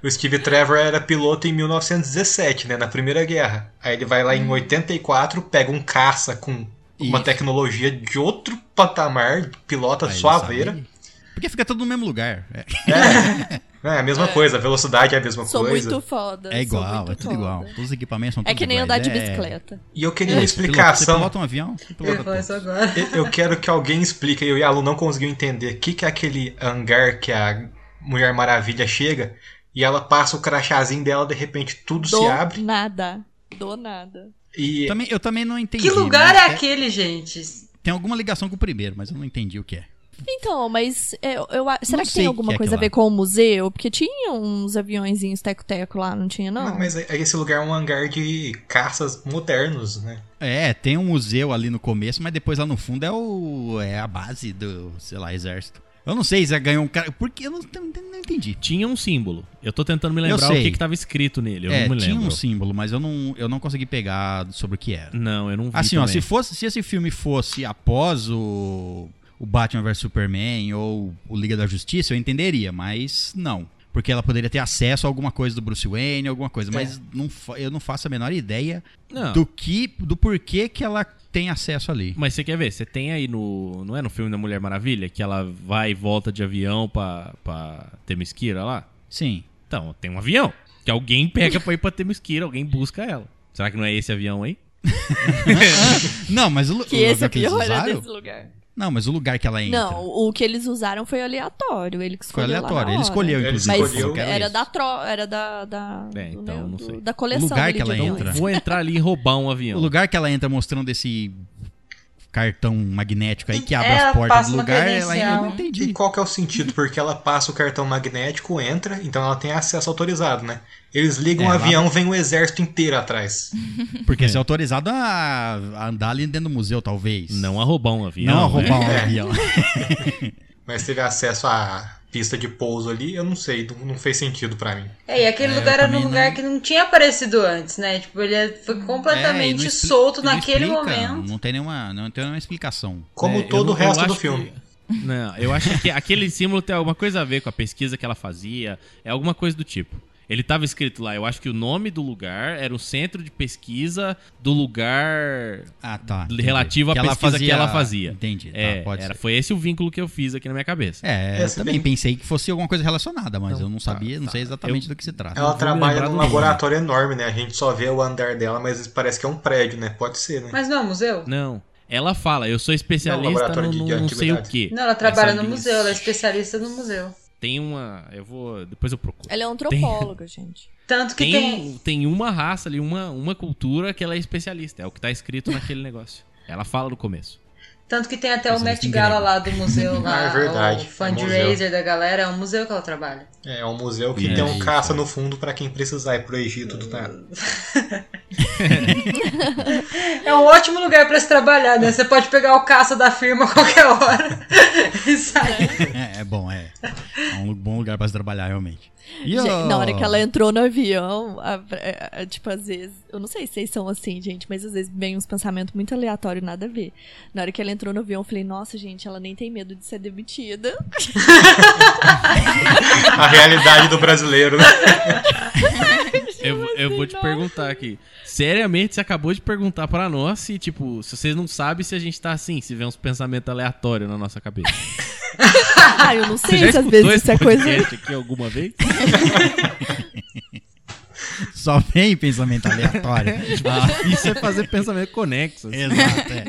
O Steve Trevor era piloto em 1917, né? Na Primeira Guerra. Aí ele vai lá em 84, pega um caça com uma Isso. tecnologia de outro patamar, pilota Aí suaveira. Porque fica tudo no mesmo lugar. É, É a mesma coisa, a velocidade é a mesma Sou coisa. muito foda. é sou igual, é tudo foda. igual. Todos os equipamentos são É todos que nem iguais. andar de É- bicicleta. E eu queria É, uma explicação. Você pilota um avião? Você Eu isso agora. Eu- Eu quero que alguém explique, eu e a Lu não conseguiu entender o que, que é aquele hangar que a Mulher Maravilha chega e ela passa o crachazinho dela, de repente tudo Do se abre nada. Do nada. e Também, eu também não entendi. Que lugar né? é aquele, gente? Tem alguma ligação com o primeiro, mas eu não entendi o que é. Então, mas eu, eu a- será Não que tem alguma que é coisa a ver lá. com o museu? Porque tinha uns aviõezinhos teco-teco lá, não tinha, não? Não, mas esse lugar é um hangar de caças modernos, né? É, tem um museu ali no começo, mas depois lá no fundo é o é a base do, sei lá, exército. Eu não sei se é ganhou um cara. Porque eu não, não- não entendi. Tinha um símbolo. Eu tô tentando me lembrar o que, que tava escrito nele. Eu é, não me tinha lembro. um símbolo, mas eu não, eu não consegui pegar sobre o que era. Não, eu não vi. Assim, ó, também. se fosse, se esse filme fosse após o, o Batman vs Superman ou o Liga da Justiça, eu entenderia, mas não. Porque ela poderia ter acesso a alguma coisa do Bruce Wayne, alguma coisa, mas não, fa- eu não faço a menor ideia Não. do que, do porquê que ela tem acesso ali. Mas você quer ver? Você tem aí no. Não é no filme da Mulher Maravilha? Que ela vai e volta de avião pra, pra Temesquira lá? Sim. Então, tem um avião. Que alguém pega pra ir pra Temesquira, alguém busca ela. Será que não é esse avião aí? Não, mas o, Que o esse avião era desse lugar. Não, mas o lugar que ela entra. Não, o que eles usaram foi aleatório. Ele que Foi aleatório. Ele escolheu, inclusive. Mas escolheu, era da tro... era da da, É, então, não do- sei. da coleção lugar ali que ela entra. Vou entrar ali e roubar um O avião. lugar que ela entra mostrando esse cartão magnético aí que abre Ela as portas do lugar, ela não E entendi. qual que é o sentido? Porque ela passa o cartão magnético, entra, então ela tem acesso autorizado, né? Eles ligam É, o lá- avião, vem o exército inteiro atrás. Porque você é autorizado a, a andar ali dentro do museu, talvez. Não a roubar um avião. Não a né? roubar um É. avião. Mas teve acesso à pista de pouso ali, eu não sei, não, não fez sentido pra mim. É, e aquele É, lugar era um lugar não- que não tinha aparecido antes, né? Tipo, ele foi É, completamente expli- solto naquele explica, momento. Não tem nenhuma, não tem nenhuma explicação. Como É, todo não- o resto do filme. que- Não, eu acho que aquele símbolo tem alguma coisa a ver com a pesquisa que ela fazia. É alguma coisa do tipo. Ele tava escrito lá, eu acho que o nome do lugar era o centro de pesquisa do lugar Ah, tá. relativo à Que ela pesquisa que ela fazia. Entendi. tá, É, pode era, ser. foi esse o vínculo que eu fiz aqui na minha cabeça. É, É, eu também bem- pensei que fosse alguma coisa relacionada, mas eu não sabia, não tá, sei exatamente Eu- do que se trata. Ela trabalha num laboratório enorme, né? A gente só vê o andar dela, mas parece que é um prédio, né? Pode ser, né? Mas não é um museu? Não. Ela fala, eu sou especialista laboratório no, de- de no não sei o quê. Não, ela trabalha Essa no linha- museu, ela é especialista no museu. Tem uma. Eu vou. Depois eu procuro. Ela é antropóloga, gente. Tanto que Tem, tem. tem uma raça ali, uma, uma cultura que ela é especialista. É o que tá escrito naquele negócio. Ela fala no começo. Tanto que tem até o Especialista Met Gala lá do museu lá. Ah, é verdade. O fundraiser da galera, é um museu que ela trabalha. É, é um museu que É, tem um isso, caça é. no fundo pra quem precisar ir pro Egito do nada. É um ótimo lugar pra se trabalhar, né? Você pode pegar o caça da firma a qualquer hora e sair. É, é bom, é. É um bom lugar pra se trabalhar, realmente. Gente, na hora que ela entrou no avião, a- a- a- tipo, às vezes. Eu não sei se vocês são assim, gente, mas às vezes vem uns pensamentos muito aleatórios, nada a ver. Na hora que ela entrou no avião, eu falei, nossa, gente, ela nem tem medo de ser demitida. A realidade do brasileiro, né? Eu, eu vou te perguntar aqui. Seriamente, você acabou de perguntar pra nós se, tipo, se vocês não sabem se a gente tá assim, se vê uns pensamentos aleatórios na nossa cabeça. ah, eu não Você sei já se às vezes isso é coisa. aqui alguma vez? Só vem pensamento aleatório. Ah, Isso é fazer pensamento conexo. assim. exato, é.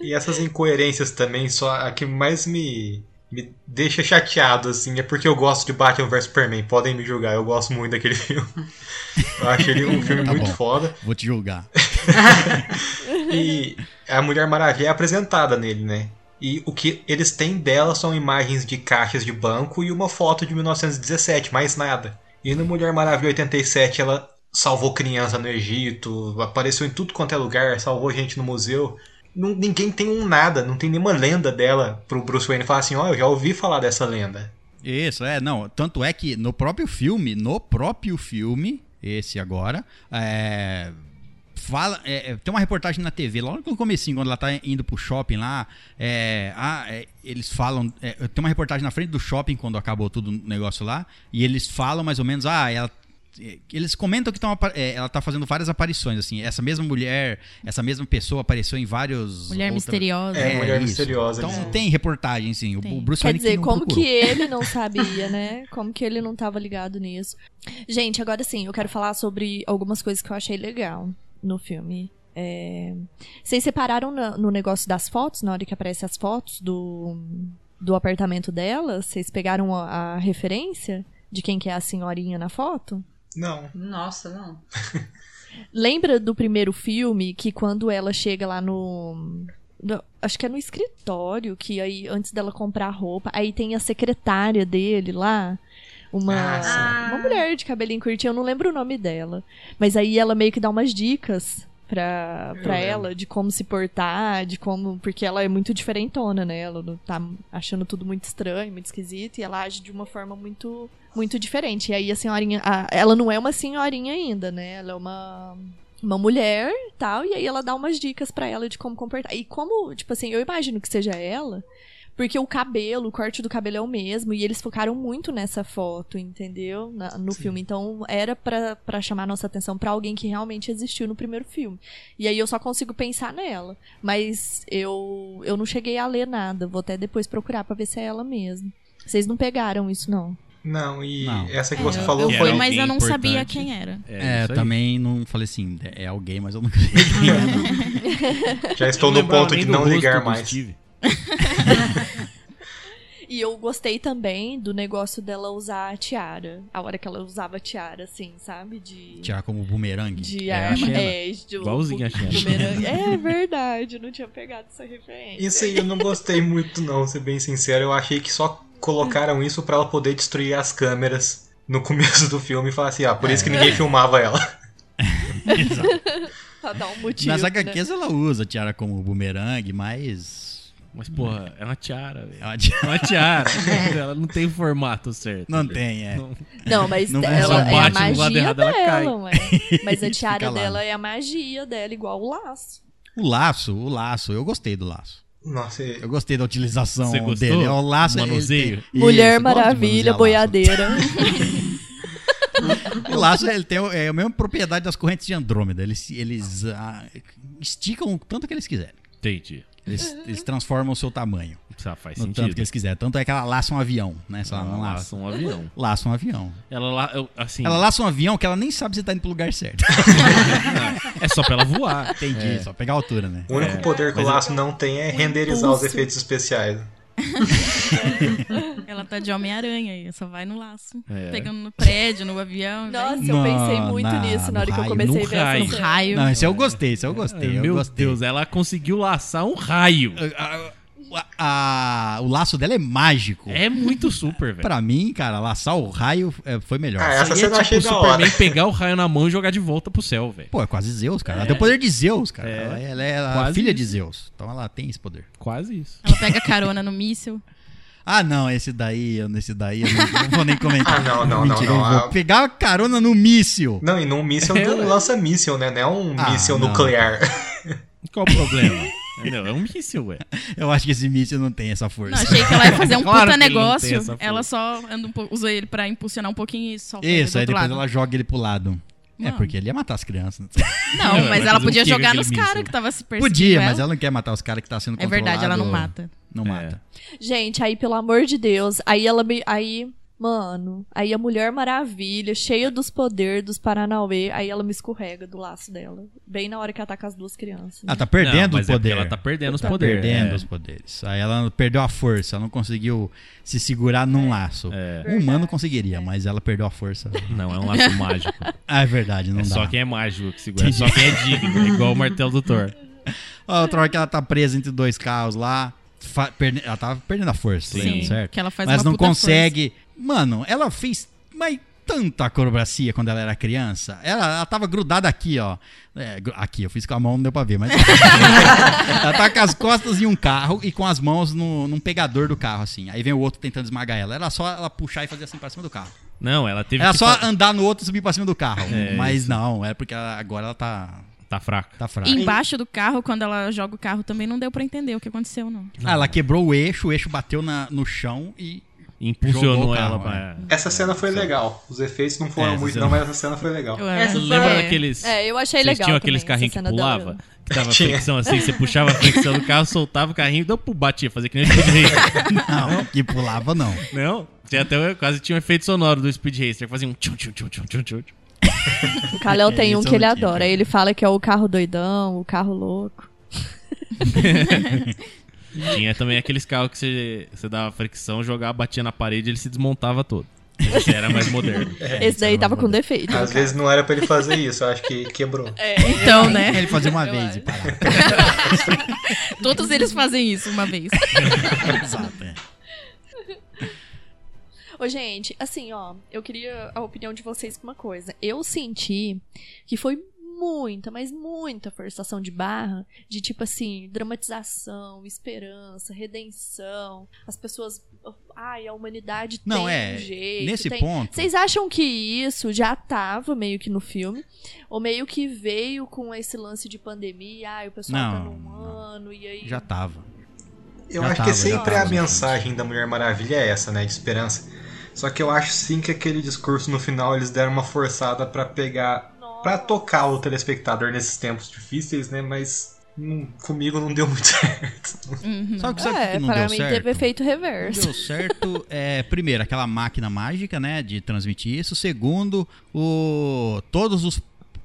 E essas incoerências também, só a que mais me, me deixa chateado, assim, é porque eu gosto de Batman vs Superman. Podem me julgar, eu gosto muito daquele filme. Eu acho ele um filme Tá muito bom. foda. Vou te julgar. E a Mulher Maravilha é apresentada nele, né? E o que eles têm dela são imagens de caixas de banco e uma foto de 1917, mais nada. E no Mulher Maravilha 87 ela salvou criança no Egito, apareceu em tudo quanto é lugar, salvou gente no museu. Não- ninguém tem um nada, não tem nenhuma lenda dela pro Bruce Wayne falar assim, ó, eu já ouvi falar dessa lenda. Isso, é, não. Tanto é que no próprio filme, no próprio filme, esse agora, é, fala, é, é, tem uma reportagem na TV, logo no comecinho, quando ela tá indo pro shopping lá, é, ah, é, eles falam, é, tem uma reportagem na frente do shopping, quando acabou tudo o negócio lá, e eles falam mais ou menos, ah, ela eles comentam que tão apa- é, ela tá fazendo várias aparições, assim. Essa mesma mulher, essa mesma pessoa apareceu em vários. Mulher outra- misteriosa. É, Mulher isso. Misteriosa, Então eles- tem reportagem, sim. O- Tem. O Bruce Quer Wayne dizer, não como procurou. que ele não sabia, né? Como que ele não tava ligado nisso. Gente, agora sim, eu quero falar sobre algumas coisas que eu achei legal no filme. É, Vocês separaram no negócio das fotos, na hora que aparecem as fotos do, do apartamento dela? Vocês pegaram a, a referência de quem que é a senhorinha na foto? Não. Nossa, não. Lembra do primeiro filme que quando ela chega lá no no- acho que é no escritório, que aí, antes dela comprar roupa, aí tem a secretária dele lá. Uma, Ah, uma mulher de cabelinho curtinho, eu não lembro o nome dela. Mas aí ela meio que dá umas dicas pra, Eu pra lembro. ela de como se portar, de como. Porque ela é muito diferentona, né? Ela não tá achando tudo muito estranho, muito esquisito, e ela age de uma forma muito, muito diferente. E aí a senhorinha. a- ela não é uma senhorinha ainda, né? Ela é uma. Uma mulher e tal, e aí ela dá umas dicas pra ela de como comportar. E como, tipo assim, eu imagino que seja ela, porque o cabelo, o corte do cabelo é o mesmo, e eles focaram muito nessa foto, entendeu? Na- no filme. Então era pra, pra chamar nossa atenção pra alguém que realmente existiu no primeiro filme. E aí eu só consigo pensar nela. Mas eu, eu não cheguei a ler nada. Vou até depois procurar pra ver se é ela mesmo. Vocês não pegaram isso, não? Não, e Não. essa que É, você eu- falou eu foi. mas eu não sabia quem era. É, aí. também não falei assim, é alguém, mas eu não sei quem é. não. Já estou Eu no ponto de não ligar mais. E eu gostei também do negócio dela usar a tiara. A hora que ela usava a tiara, assim, sabe? De. Tirar como bumerangue. De é arma. É, de, Igualzinho a bumerangue. É verdade, eu não tinha pegado essa referência. Isso aí eu não gostei muito, não, ser bem sincero. Eu achei que só colocaram isso pra ela poder destruir as câmeras no começo do filme e falar assim, ah, por isso que ninguém filmava ela. Exato. Pra dar um motivo. Nas né? HQs ela usa a tiara como bumerangue, mas. Mas, porra, é uma tiara, velho. é uma tiara- É uma tiara. ela não tem o formato certo. Não velho. tem, é. Não- Não, mas Não ela é a magia errado, ela cai. dela, ué. Mas a tiara dela é a magia dela, igual o laço. O laço, o laço, eu gostei do laço. Nossa, Eu gostei da utilização Você gostou? dele. É o laço Manuseio? tem- Mulher Isso, Maravilha, manusear boiadeira. O laço ele tem é a mesma propriedade das correntes de Andrômeda. Eles, eles ah, esticam o tanto que eles quiserem. Entendi. Eles, eles transformam o seu tamanho Isso faz no tanto sentido. que eles quiserem. Tanto é que ela laça um avião, né? Se ela não Ela laça. laça um avião. Laça um avião. Ela lá, eu- assim, Ela laça um avião que ela nem sabe se tá indo pro lugar certo. é só pra ela voar. Entendi, só pegar a altura, né? o único É, poder que o mas eu- laço não tem é renderizar os efeitos especiais. Ela tá de Homem-Aranha aí, só vai no laço. É. Pegando no prédio, no avião. Nossa, vai. eu Não, pensei muito na- nisso na hora que eu raio, comecei no a ver essa raio. cena. raio. Não, esse eu gostei, esse eu gostei. eu Meu gostei. Deus, ela conseguiu laçar um raio. A- a- a- o laço dela é mágico. É muito super, velho. Pra mim, cara, laçar o raio é, foi melhor. Ah, essa cena é achei tipo da o hora. Superman pegar o raio na mão e jogar de volta pro céu, velho. Pô, é quase Zeus, cara. Ela tem o poder de Zeus, cara. É. Ela, ela é a filha isso. de Zeus. Então ela tem esse poder. Quase isso. Ela pega carona no míssil. Ah, não, esse daí, eu- esse daí eu não, não vou nem comentar. Ah, não, não, não, Mentira, não. eu vou Ah. pegar carona no míssil. Não, e num míssil É, do ué. lança-míssil, né? Não é um Ah, míssil não. nuclear. Qual o problema? Entendeu? É um míssil, ué. Eu acho que esse míssil não tem essa força. Não, achei que ela ia fazer um Claro puta não negócio. Ela só anda um usa ele pra impulsionar um pouquinho e do Isso, aí depois lado. ela joga ele pro lado. É, Não. porque ele ia matar as crianças. Não, Ela vai mas ela podia jogar nos caras que tava se perseguindo Podia, ela. mas ela não quer matar os caras que tá sendo É verdade, ela não controlado. mata. Não É. mata. Gente, aí, pelo amor de Deus, aí ela me. Aí, mano, aí a Mulher Maravilha, cheia dos poderes dos Paranauê, aí ela me escorrega do laço dela. Bem na hora que ataca as duas crianças. Ela tá perdendo Não, mas o é poder. ela tá perdendo os Tá poderes. perdendo é. os poderes. Aí ela perdeu a força, ela não conseguiu se segurar num laço. É. Um humano conseguiria, mas ela perdeu a força. Não, é um laço mágico. Ah, é verdade, não é dá. só quem é mágico que segura. É só quem é digno. É igual o martelo do Thor. A outra hora que ela tá presa entre dois carros lá, ela tava perdendo a força, Sim. lembra, certo? Que ela faz mas uma não puta consegue. Mano, ela fez mas tanta acrobacia quando ela era criança. Ela, ela tava grudada aqui, ó. É, aqui, eu fiz com a mão, não deu pra ver, mas. ela tá com as costas em um carro e com as mãos no, num pegador do carro, assim. Aí vem o outro tentando esmagar ela. Era só ela puxar e fazer assim pra cima do carro. Não, ela teve Era que só fa- andar no outro e subir pra cima do carro. É, mas isso. não, é porque ela- agora ela tá, Tá fraca. tá fraca. E embaixo do carro, quando ela joga o carro, também não deu pra entender o que aconteceu, não. Ah, ela quebrou o eixo, o eixo bateu na- no chão e. Impulsionou ela pra... Essa cena foi legal. Os efeitos não foram É, muito, cena- não, mas essa cena foi legal. Eu, Essa Você foi- lembra É. daqueles... É, eu achei legal. tinham aqueles também, carrinhos que pulava? Que tava Tinha. fricção assim, você puxava a fricção do carro, soltava o carrinho e deu pro batia, fazia que nem o Speed Racer. Não, que pulava não. Não? Tinha até, quase tinha um efeito sonoro do Speed Racer, fazia um tchum tchum tchum tchum tchum tchum. O Kalel tem um Esse eu que ele tinha, adora. Ele fala que é o carro doidão, o carro louco. Tinha também aqueles carros que você, você dava fricção, jogava, batia na parede e ele se desmontava todo. Esse era mais moderno. Esse daí tava com defeito. Às vezes não era pra ele fazer isso, eu acho que quebrou. Então, né? Ele fazia uma Eu vez acho. e parava. Todos eles fazem isso uma vez. Exato, é. Ô, gente, assim, ó, eu queria a opinião de vocês com uma coisa. Eu senti que foi muita, mas muita forçação de barra de tipo assim, dramatização, esperança, redenção. As pessoas. Ai, a humanidade Não, tem é. um jeito. Nesse tem- ponto. Vocês acham que isso já tava meio que no filme? Ou meio que veio com esse lance de pandemia? Ai, o pessoal tá Não, num não. ano e aí. Já tava. Eu Já acho tava, que sempre tava, a já mensagem da Mulher Maravilha é essa, né? De esperança. Só que eu acho sim que aquele discurso no final eles deram uma forçada pra pegar. Pra tocar o telespectador nesses tempos difíceis, né? Mas hum, comigo não deu muito certo. Uhum. Sabe sabe é, que não para deu mim certo? teve efeito Não reverso. deu certo, é, primeiro, aquela máquina mágica, né, de transmitir isso. Segundo, o, todos os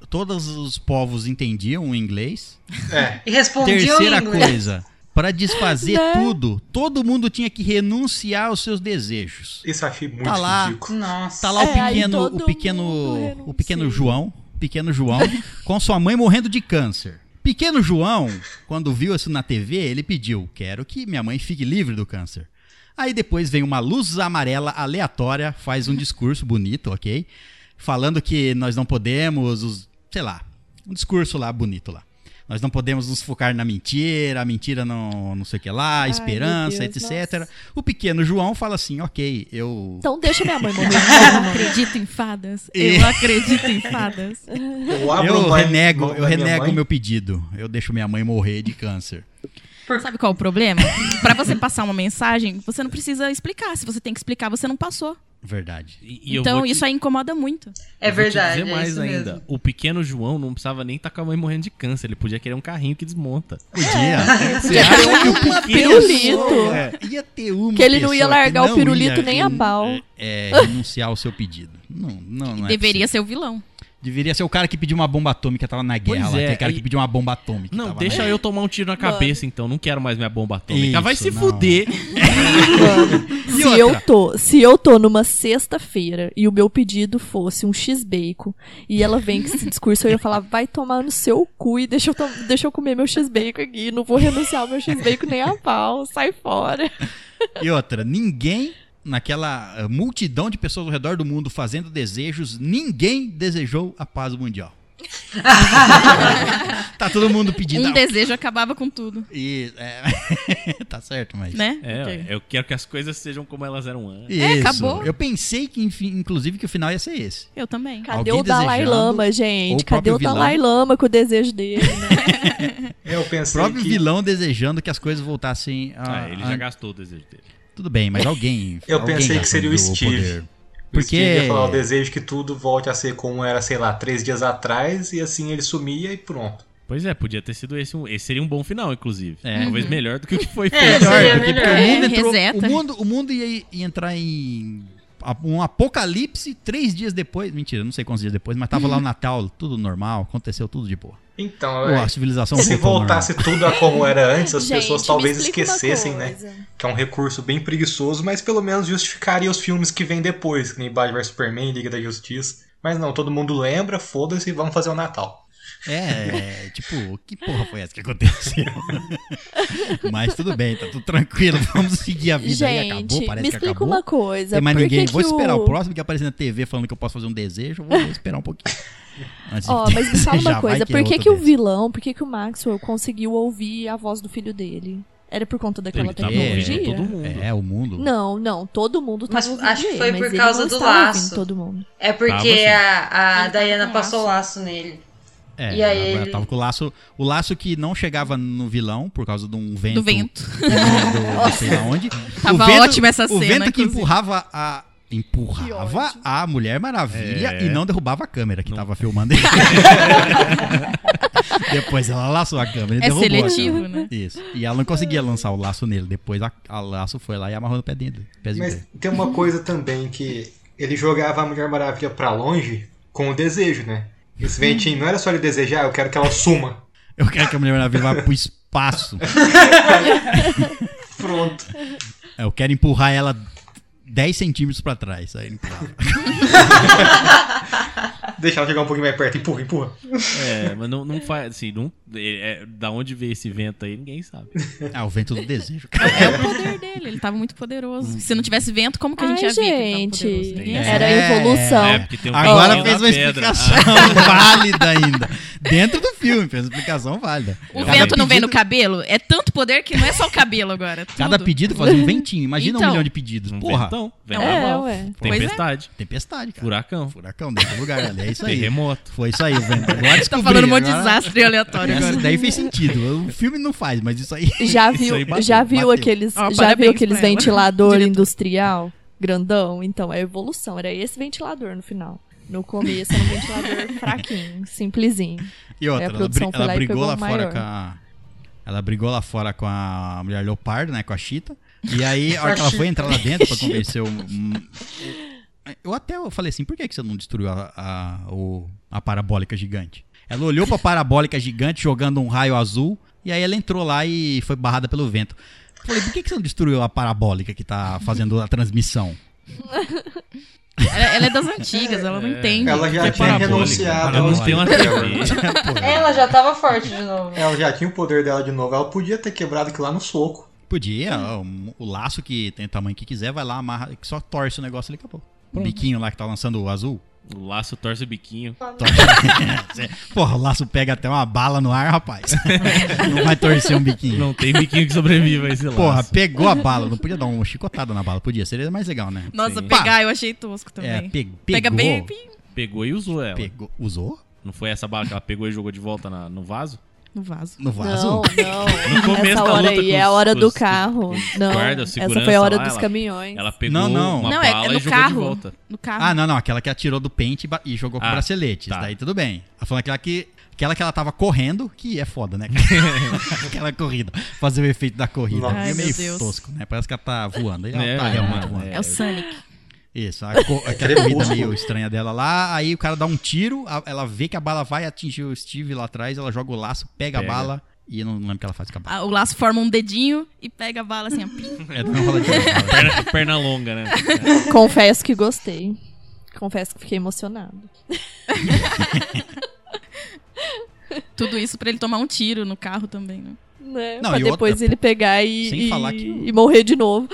todos os povos entendiam o inglês. É. E respondiam em Terceira inglês. coisa, para desfazer Né? tudo, todo mundo tinha que renunciar aos seus desejos. Isso eu achei muito Tá lá. ridículo. Nossa. Tá lá É, o pequeno, o pequeno, o pequeno. João, pequeno João, com sua mãe morrendo de câncer. Pequeno João, quando viu isso na TV, ele pediu: "Quero que minha mãe fique livre do câncer". Aí depois vem uma luz amarela aleatória, faz um discurso bonito, ok? Falando que nós não podemos, os, sei lá, um discurso lá bonito lá. Nós não podemos nos focar na mentira, a mentira não, não sei o que lá, Ai, esperança, Deus, etc. nossa. O pequeno João fala assim: ok, eu Então deixa minha mãe morrer. Eu acredito em fadas. E- Eu acredito em fadas. Eu Eu renego, eu renego mãe. meu pedido. Eu deixo minha mãe morrer de câncer. Sabe qual é o problema? Pra você passar uma mensagem, você não precisa explicar. Se você tem que explicar, você não passou. Verdade. E, e então te- isso aí incomoda muito. É eu vou verdade. dizer é mais isso ainda. mesmo. O pequeno João não precisava nem estar com a mãe morrendo de câncer. Ele podia querer um carrinho que desmonta. Podia. Você acha que o uma pequeno pirulito. É, ia ter uma Que ele não ia largar o não pirulito ia nem a pau. É, renunciar ao seu pedido. Não, não, não é Deveria possível. ser o vilão. Deveria ser o cara que pediu uma bomba atômica, tava na guerra. Pois lá, é, aquele cara aí- que pediu uma bomba atômica. Não, tava deixa na- eu tomar um tiro na cabeça, então. Não quero mais minha bomba atômica. Isso, Vai se não. fuder. E Se outra? eu tô, se eu tô numa sexta-feira e o meu pedido fosse um x-bacon e ela vem com esse discurso, eu ia falar, vai tomar no seu cu e deixa eu, to- deixa eu comer meu x-bacon aqui, não vou renunciar ao meu x-bacon nem a pau, sai fora. E outra, ninguém, naquela eh, multidão de pessoas ao redor do mundo fazendo desejos, ninguém desejou a paz mundial. tá todo mundo pedindo. Um ah, desejo acabava com tudo, E, é, tá certo, mas. né? É, Ok. eu quero que as coisas sejam como elas eram antes. Isso. É, acabou. Eu pensei que, inclusive, que o final ia ser esse. Eu também. Cadê Alguém o Dalai Lama, gente? o Cadê o Dalai Lama com o desejo dele, né? Eu O pensei próprio que... vilão desejando que as coisas voltassem a. Ah, ele a- já gastou o desejo dele. Tudo bem, mas alguém. Eu alguém pensei que seria o Steve. poder. O Porque- Steve ia falar, eu desejo que tudo volte a ser como era, sei lá, três dias atrás, e assim ele sumia e pronto. Pois é, podia ter sido esse um. Esse seria um bom final, inclusive. É. Talvez melhor do que o que foi É, feito. Melhor, seria porque, porque melhor. o mundo É, entrou. reseta. O mundo, o mundo ia, ia entrar em. Um apocalipse três dias depois. Mentira, não sei quantos dias depois, mas tava lá o Natal, tudo normal, aconteceu tudo de boa. Então, Pô, é, a civilização se voltasse tudo a como era antes, as Gente, pessoas talvez esquecessem, né? Que é um recurso bem preguiçoso, mas pelo menos justificaria os filmes que vêm depois, que nem Batman vs Superman, Liga da Justiça. Mas não, todo mundo lembra, foda-se e vamos fazer o Natal. É, tipo, que porra foi essa que aconteceu? Mas tudo bem, tá tudo tranquilo, vamos seguir a vida aí, Gente, acabou, parece me que explica acabou. uma coisa. Tem mais ninguém, vou esperar o... o próximo que aparecer na TV falando que eu posso fazer um desejo, eu vou esperar um pouquinho. Antes de Ó, mas me fala uma coisa, é por que, que o vilão, por que, que o Maxwell conseguiu ouvir a voz do filho dele? Era por conta daquela Ele tava tecnologia? ouvindo todo mundo. É, o mundo. Não, não, todo mundo tava Mas acho que foi por causa do laço. todo mundo. É porque Tava, a, a Diana passou o laço nele. É, E aí ela ele- tava com o laço, o laço que não chegava no vilão por causa de um vento. Do vento. do, do sei lá onde. Tava o vento, ótima essa O cena, vento que inclusive. empurrava a empurrava a Mulher Maravilha É. e não derrubava a câmera que Não. tava filmando ele. Depois ela laçou a câmera e É derrubou a seletivo, né? Isso. E ela não conseguia lançar o laço nele. Depois a, a laço foi lá e amarrou no pé dele. Mas dele. tem uma coisa também que ele jogava a Mulher Maravilha pra longe com o desejo, né? Esse ventinho não era só ele desejar, eu quero que ela suma. Eu quero que a Mulher Maravilha vá pro espaço. Pronto. Eu quero empurrar ela 10 centímetros pra trás. Aí ele empurrava. Deixa ela chegar um pouquinho mais perto. Empurra, empurra. É, mas não, não faz, assim, não, é, é, da onde veio esse vento aí, ninguém sabe. Ah, o vento do desejo. É o poder dele, ele tava muito poderoso. Se não tivesse vento, como que a gente Ai, ia ver que ele tava gente. É. Era saber. evolução. É, um Agora fez uma pedra. explicação válida ainda. Dentro do filme, fez uma explicação válida. O Cada vento não vem no pedido- cabelo? É tanto poder que não é só o cabelo agora. Tudo. Cada pedido fazia um ventinho. Imagina um Então. milhão de pedidos. Um Porra, ventão, É, ué. É. tempestade, tempestade, cara. furacão, Furacão dentro do lugar ali. É isso aí. terremoto. Foi isso aí, o vento. Agora Tá falando um monte de desastre aleatório agora. daí fez sentido. O filme não faz, mas isso aí. Já viu, aí bateu, já viu bateu. aqueles, Ó, já viu aqueles ela. ventilador industrial grandão? Então, é evolução. Era esse ventilador no final. No começo era um ventilador fraquinho, simplesinho. E outra, ela, foi ela lá brigou lá o fora maior. com a. Ela brigou lá fora com a mulher leopardo, né? Com a Chita. E aí, a hora que ela foi entrar lá dentro pra convencer o. Eu até falei assim, por que que você não destruiu a, a, o- a parabólica gigante? Ela olhou pra parabólica gigante jogando um raio azul, e aí ela entrou lá e foi barrada pelo vento. Falei, por que, que você não destruiu a parabólica que tá fazendo a transmissão? Ela, ela é das antigas, ela não entende. Ela já é tinha renunciado Ela não tem uma. TV. Ela já tava forte de novo. Ela já tinha o poder dela de novo. Ela podia ter quebrado aquilo lá no soco. Podia, ó, o, o laço que tem o tamanho que quiser, vai lá, amarra, só torce o negócio ali, acabou. O biquinho lá que tá lançando o azul. O laço torce o biquinho. Torce. Porra, o laço pega até uma bala no ar, rapaz. Não vai torcer um biquinho. Não tem biquinho que sobreviva a esse laço. Porra, pegou a bala. Não podia dar uma chicotada na bala. Podia, seria mais legal, né? Nossa, Sim. pegar eu achei tosco também. É, pe pegou. Pega bem, bem Pegou e usou ela. Pegou. Usou? Não foi essa bala que ela pegou e jogou de volta na- no vaso? No vaso. No vaso? Não, não. No começo Essa da hora aí com é a hora com do os- carro. Não, guarda, essa segurança foi a hora lá, dos ela- caminhões. Ela pegou Não, não. uma não, é, bala é e no carro. de volta. No carro. Ah, não, não. Aquela que atirou do pente e e jogou com Ah, braceletes. tá. Daí tudo bem. Ela falou aquela que. Aquela que ela tava correndo, que é foda, né? aquela corrida. Fazer o efeito da corrida. Nossa. é Ai, meio meu Deus. tosco, né? Parece que ela tá voando. Ela É, tá realmente é, voando. é. É o Sonic. Isso, a co- aquela corrida meio estranha dela lá, aí o cara dá um tiro, a- ela vê que a bala vai atingir o Steve lá atrás, ela joga o laço, pega, Pega. a bala e eu não lembro o que ela faz com a bala. Ah, O laço forma um dedinho e pega a bala assim, ó. É, não rola de. Perna, perna longa, né? Confesso que gostei. Confesso que fiquei emocionado. Tudo isso pra ele tomar um tiro no carro também, né? Né? Não, pra depois outra, ele pegar e, sem e- falar que o- e morrer de novo.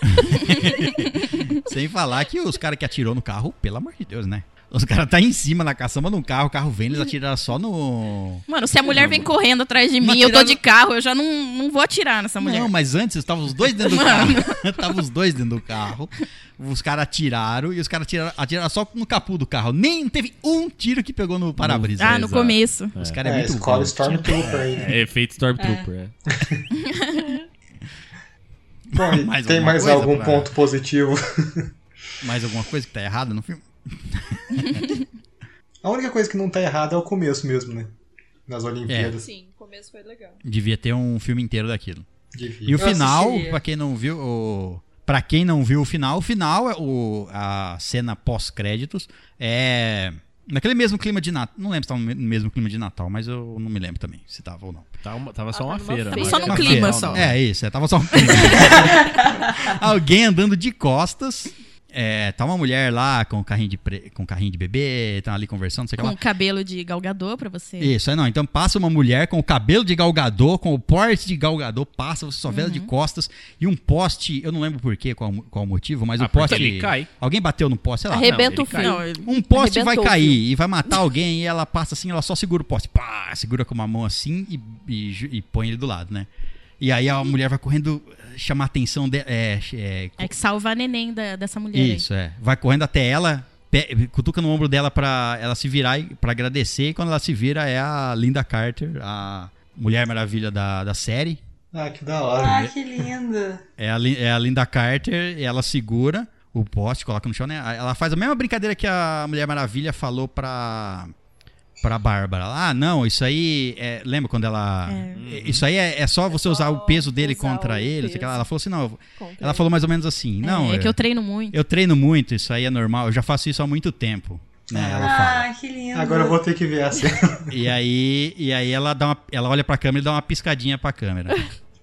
Sem falar que os caras que atirou no carro, pelo amor de Deus, né? Os caras tá em cima na caçamba de um carro, o carro vem, eles atiraram só no. Mano, se a mulher vem correndo atrás de Não mim, eu tô de carro, eu já não, não vou atirar nessa mulher. Não, mas antes estavam os dois dentro do carro. Estavam os dois dentro do carro. Os caras atiraram e os caras atiraram, atiraram só no capu do carro. Nem teve um tiro que pegou no para-brisa. ah, no começo. Os caras é, É, muito escola. Stormtrooper aí. É efeito Stormtrooper. É. Bom, Mais tem mais algum pra- ponto positivo? Mais alguma coisa que tá errada no filme? A única coisa que não tá errada é o começo mesmo, né? Nas Olimpíadas. Sim, o começo foi legal. Devia ter um filme inteiro daquilo. Devia. E o Eu final, pra quem não viu, o... Pra quem não viu o final, o final é o... a cena pós-créditos é naquele mesmo clima de Natal. Não lembro se tava no mesmo clima de Natal, mas eu não me lembro também se tava ou não. Tava, uma- tava só Ah, uma tava feira. feira. mas- Só no Uma clima feira. só. É, isso, é, tava só um clima. Alguém andando de costas. É, tá uma mulher lá com carrinho de, pre- com carrinho de bebê, tá ali conversando, não sei o que Com lá. o cabelo de galgador pra você. Isso, aí não. Então passa uma mulher com o cabelo de galgador, com o porte de galgador, passa, você só vê ela de costas e um poste, eu não lembro por quê, qual, qual o motivo, mas Ah, o poste. ele cai. Alguém bateu no poste, sei lá. Arrebenta não, o fio. Não, Um poste vai cair e vai matar alguém e ela passa assim, ela só segura o poste. Pá, segura com uma mão assim e, e e põe ele do lado, né? E aí a mulher vai correndo chamar a atenção dela. É, é, É que salva a neném da- dessa mulher. aí. isso, é. Vai correndo até ela, pe- cutuca no ombro dela pra ela se virar e pra agradecer. E quando ela se vira, é a Linda Carter, a Mulher Maravilha da, da série. Ah, que da hora. Ah, que lindo. É a, é a Linda Carter, e ela segura o poste, coloca no chão, né? Ela faz a mesma brincadeira que a Mulher Maravilha falou pra. Pra Bárbara. Ah, não, isso aí. é- lembra quando ela. Isso aí é, é só você usar o peso dele contra ele. não sei o que. Ela falou assim, não. Contra Ela falou mais ou menos assim. É, não, é que eu treino muito. eu treino muito, isso aí é normal. Eu já faço isso há muito tempo. Né, ela fala. Ah, que lindo. Agora eu vou ter que ver a cena. E aí, e aí ela, dá uma, ela olha pra câmera e dá uma piscadinha pra câmera.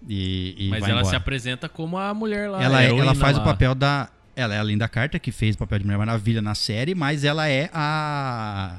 E, e Mas vai ela embora. se apresenta como a mulher lá. ela, a ela heroína faz lá. o papel da. Ela é a Linda Carter, que fez o papel de Mulher Maravilha na série, mas ela é a.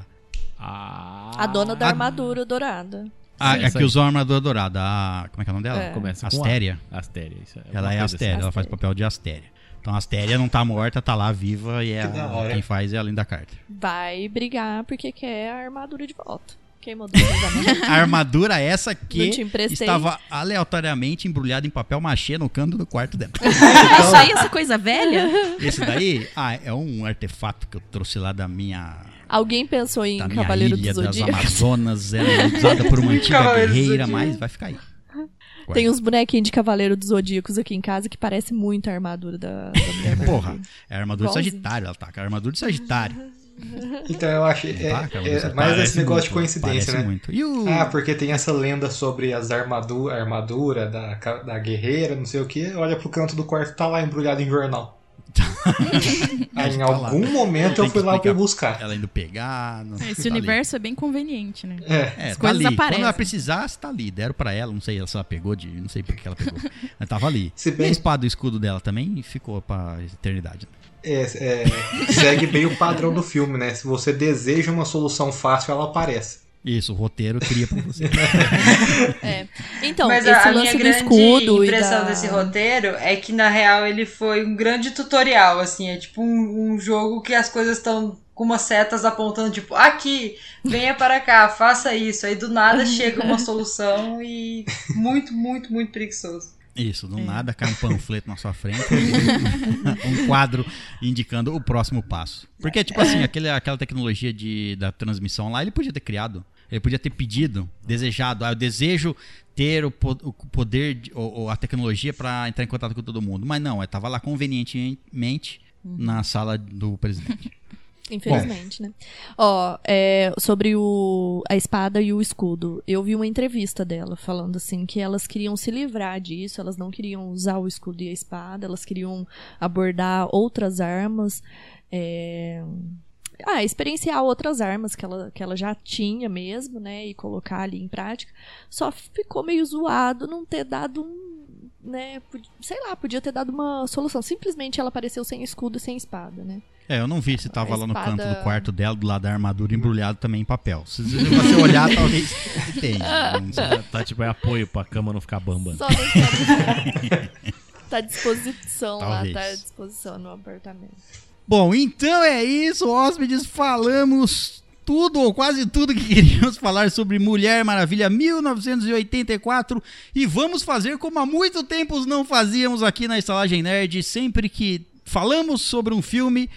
Ah, A dona da a- armadura dourada. A, Sim, a isso que usou a armadura dourada. A, como é que é o nome dela? É. Começa com Astéria. A. Astéria, isso é Ela é coisa Astéria, ela faz o Astéria. papel de Astéria. Então a Astéria não tá morta, tá lá viva e é a- quem faz é a Linda Carter. Vai brigar porque quer a armadura de volta. Quem mudou? A armadura é essa que emprestei. estava aleatoriamente embrulhada em papel machê no canto do quarto dela. Isso aí, essa coisa velha? Esse daí, ah, é um artefato que eu trouxe lá da minha, Alguém pensou em da minha Cavaleiro ilha do das Zodíaco? Amazonas, ela é usada por uma antiga guerreira, mas vai ficar aí. Tem uns bonequinhos de Cavaleiro dos Zodíacos aqui em casa que parece muito a armadura da, da Mulher Porra, Maravilha. é a armadura de Igualzinho. Sagitário, ela tá com a armadura de Sagitário. Então eu acho. É, Tá, cara, é você mais esse negócio de muito, coincidência, parece né? muito. O... Ah, porque tem essa lenda sobre as armadura, armadura da, da guerreira, não sei o que. Olha pro canto do quarto, tá lá embrulhado em jornal. Em Tá lá. algum momento Tem eu fui lá pra buscar. Ela indo pegar. Não, Esse tá ali. universo é bem conveniente, né? É. É, As tá coisas ali. aparecem. Quando ela precisasse, tá ali. Deram pra ela, não sei se ela pegou de. Não sei por que ela pegou. mas tava ali. Se E a bem espada e o escudo dela também ficou pra eternidade. é, é, segue bem o padrão do filme, né? Se você deseja uma solução fácil, ela aparece. Isso, o roteiro cria pra você. É. Então, Mas esse a, a minha lance do grande escudo e impressão da... desse roteiro é que, na real, ele foi um grande tutorial, assim. É tipo um, um jogo que as coisas estão com umas setas apontando, tipo, aqui, venha para cá, faça isso. Aí do nada chega uma solução e muito, muito, muito preguiçoso. Isso, do nada cai um panfleto na sua frente, um quadro indicando o próximo passo. Porque, tipo assim, aquele, aquela tecnologia de, da transmissão lá, ele podia ter criado. Ele podia ter pedido, desejado. Ah, eu desejo ter o, po- o poder, de- ou, ou a tecnologia para entrar em contato com todo mundo. Mas não, estava lá convenientemente na sala do presidente. Infelizmente, né? Ó, é, sobre o, a espada e o escudo. Eu vi uma entrevista dela falando assim que elas queriam se livrar disso, elas não queriam usar o escudo e a espada, elas queriam abordar outras armas. É... Ah, experienciar outras armas que ela, que ela já tinha mesmo, né? E colocar ali em prática. Só ficou meio zoado não ter dado um. Né, sei lá, podia ter dado uma solução. Simplesmente ela apareceu sem escudo e sem espada, né? É, eu não vi se tava A lá no canto do quarto dela, do lado da armadura, embrulhado também em papel. Se você olhar, talvez tenha. Não sei. Tá tipo é apoio pra cama não ficar bamba. Só não tá à disposição Talvez. lá, tá à disposição no apartamento. Bom, então é isso, hóspedes. Falamos tudo ou quase tudo que queríamos falar sobre Mulher Maravilha 1984 e vamos fazer como há muito tempo não fazíamos aqui na Estalagem Nerd. Sempre que falamos sobre um filme,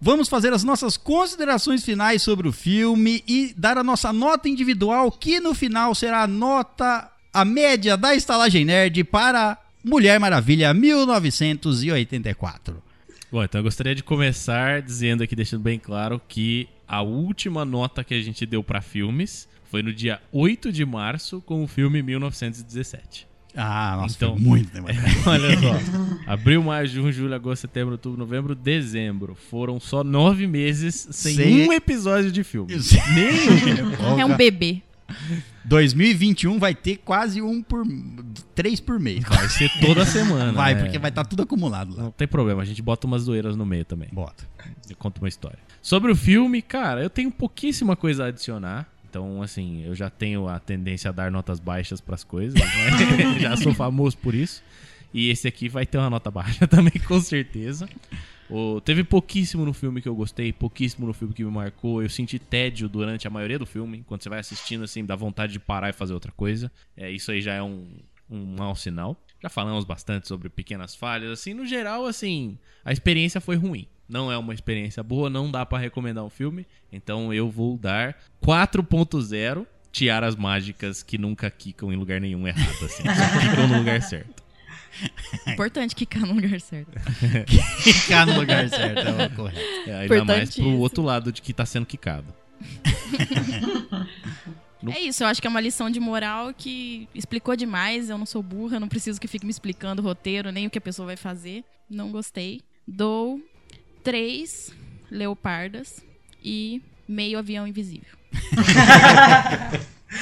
vamos fazer as nossas considerações finais sobre o filme e dar a nossa nota individual, que no final será a nota, a média da Estalagem Nerd para Mulher Maravilha 1984. Bom, então eu gostaria de começar dizendo aqui, deixando bem claro, que a última nota que a gente deu pra filmes foi no dia 8 de março com o filme 1917. Ah, nossa, Então- foi muito, né? Olha só. Abril, maio, junho, julho, agosto, setembro, outubro, novembro, dezembro. Foram só nove meses sem, Sem- um episódio de filme. É um bebê. 2021 vai ter quase um por. três por mês. Vai ser toda semana. Vai, né? porque vai estar tudo acumulado lá. Não tem problema, a gente bota umas zoeiras no meio também. Bota. Eu conto uma história. Sobre o filme, cara, eu tenho pouquíssima coisa a adicionar. Então, assim, eu já tenho a tendência a dar notas baixas pras coisas, né? já sou famoso por isso. E esse aqui vai ter uma nota baixa também, com certeza. Teve pouquíssimo no filme que eu gostei, pouquíssimo no filme que me marcou. Eu senti tédio durante a maioria do filme. Quando você vai assistindo, assim, dá vontade de parar e fazer outra coisa. É, isso aí já é um, um mau sinal. Já falamos bastante sobre pequenas falhas. Assim, no geral, assim, a experiência foi ruim. Não é uma experiência boa, não dá pra recomendar um filme. Então eu vou dar 4.0 tiaras mágicas que nunca quicam em lugar nenhum errado, assim. Só quicam no lugar certo. Importante quicar no lugar certo. Ficar no lugar certo é o correto. É, ainda mais pro outro lado de que tá sendo quicado. É isso, eu acho que é uma lição de moral que explicou demais. Eu não sou burra, não preciso que fique me explicando o roteiro, nem o que a pessoa vai fazer. Não gostei. Dou três leopardas e meio avião invisível.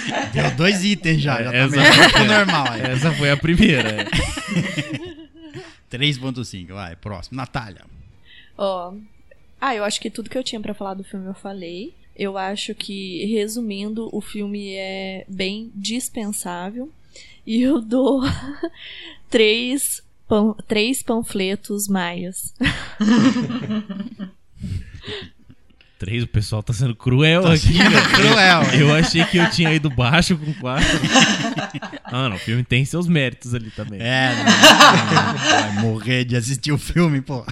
Deu dois itens já, já tá Essa- o normal aí. Essa foi a primeira. é. 3.5, vai, próximo. Natália. Ó. Ah, eu acho que tudo que eu tinha pra falar do filme eu falei. Eu acho que, resumindo, o filme é bem dispensável. E eu dou três, pan- três panfletos maias. Três, o pessoal tá sendo cruel Tá aqui, sendo né? cruel. Eu achei que eu tinha ido baixo com quatro. Ah, não, o filme tem seus méritos ali também. É, não, vai morrer de assistir o filme, pô.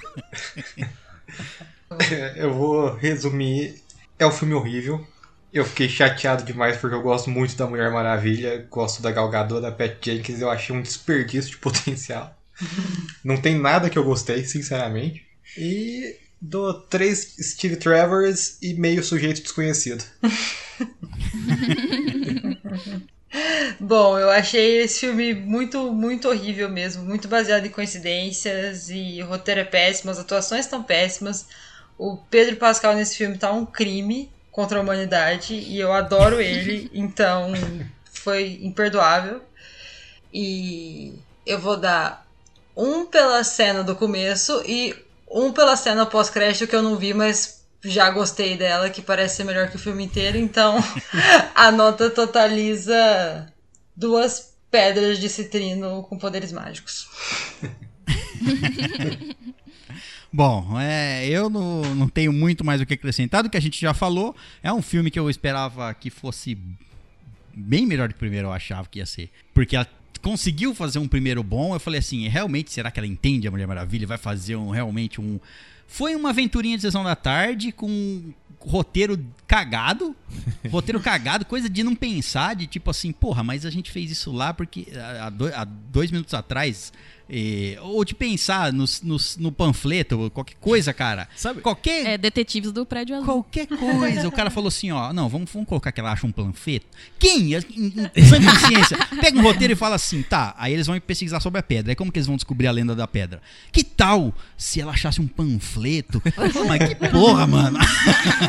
Eu vou resumir. É um filme horrível. Eu fiquei chateado demais porque eu gosto muito da Mulher Maravilha, gosto da Gal Gadot, da Pat Jenkins, eu achei um desperdício de potencial. Não tem nada que eu gostei, sinceramente. E dou três Steve Travers e meio sujeito desconhecido. Bom, eu achei esse filme muito, muito horrível mesmo, muito baseado em coincidências e o roteiro é péssimo, as atuações estão péssimas. O Pedro Pascal nesse filme tá um crime contra a humanidade e eu adoro ele, então foi imperdoável. E eu vou dar um pela cena do começo e um pela cena pós-crédito que eu não vi, mas já gostei dela, que parece ser melhor que o filme inteiro, então a nota totaliza duas pedras de citrino com poderes mágicos. Bom, é, eu não, não tenho muito mais o que acrescentar do que a gente já falou. É um filme que eu esperava que fosse bem melhor do que o primeiro eu achava que ia ser. Porque conseguiu fazer um primeiro bom. Eu falei assim, realmente, será que ela entende a Mulher Maravilha? Vai fazer um, realmente um... Foi uma aventurinha de sessão da tarde com roteiro cagado. roteiro cagado, coisa de não pensar, de tipo assim, porra, mas a gente fez isso lá porque há dois, há dois minutos atrás... eh, ou de pensar no, no, no panfleto, ou qualquer coisa, cara. Sabe- Qualquer É, detetives do prédio azul. Qualquer coisa. O cara falou assim, ó, não, vamos, vamos colocar que ela acha um panfleto. Quem? Em, em, em sã consciência. Pega um roteiro e fala assim, tá, aí eles vão pesquisar sobre a pedra. Aí como que eles vão descobrir a lenda da pedra? Que tal se ela achasse um panfleto? Mas que porra, mano.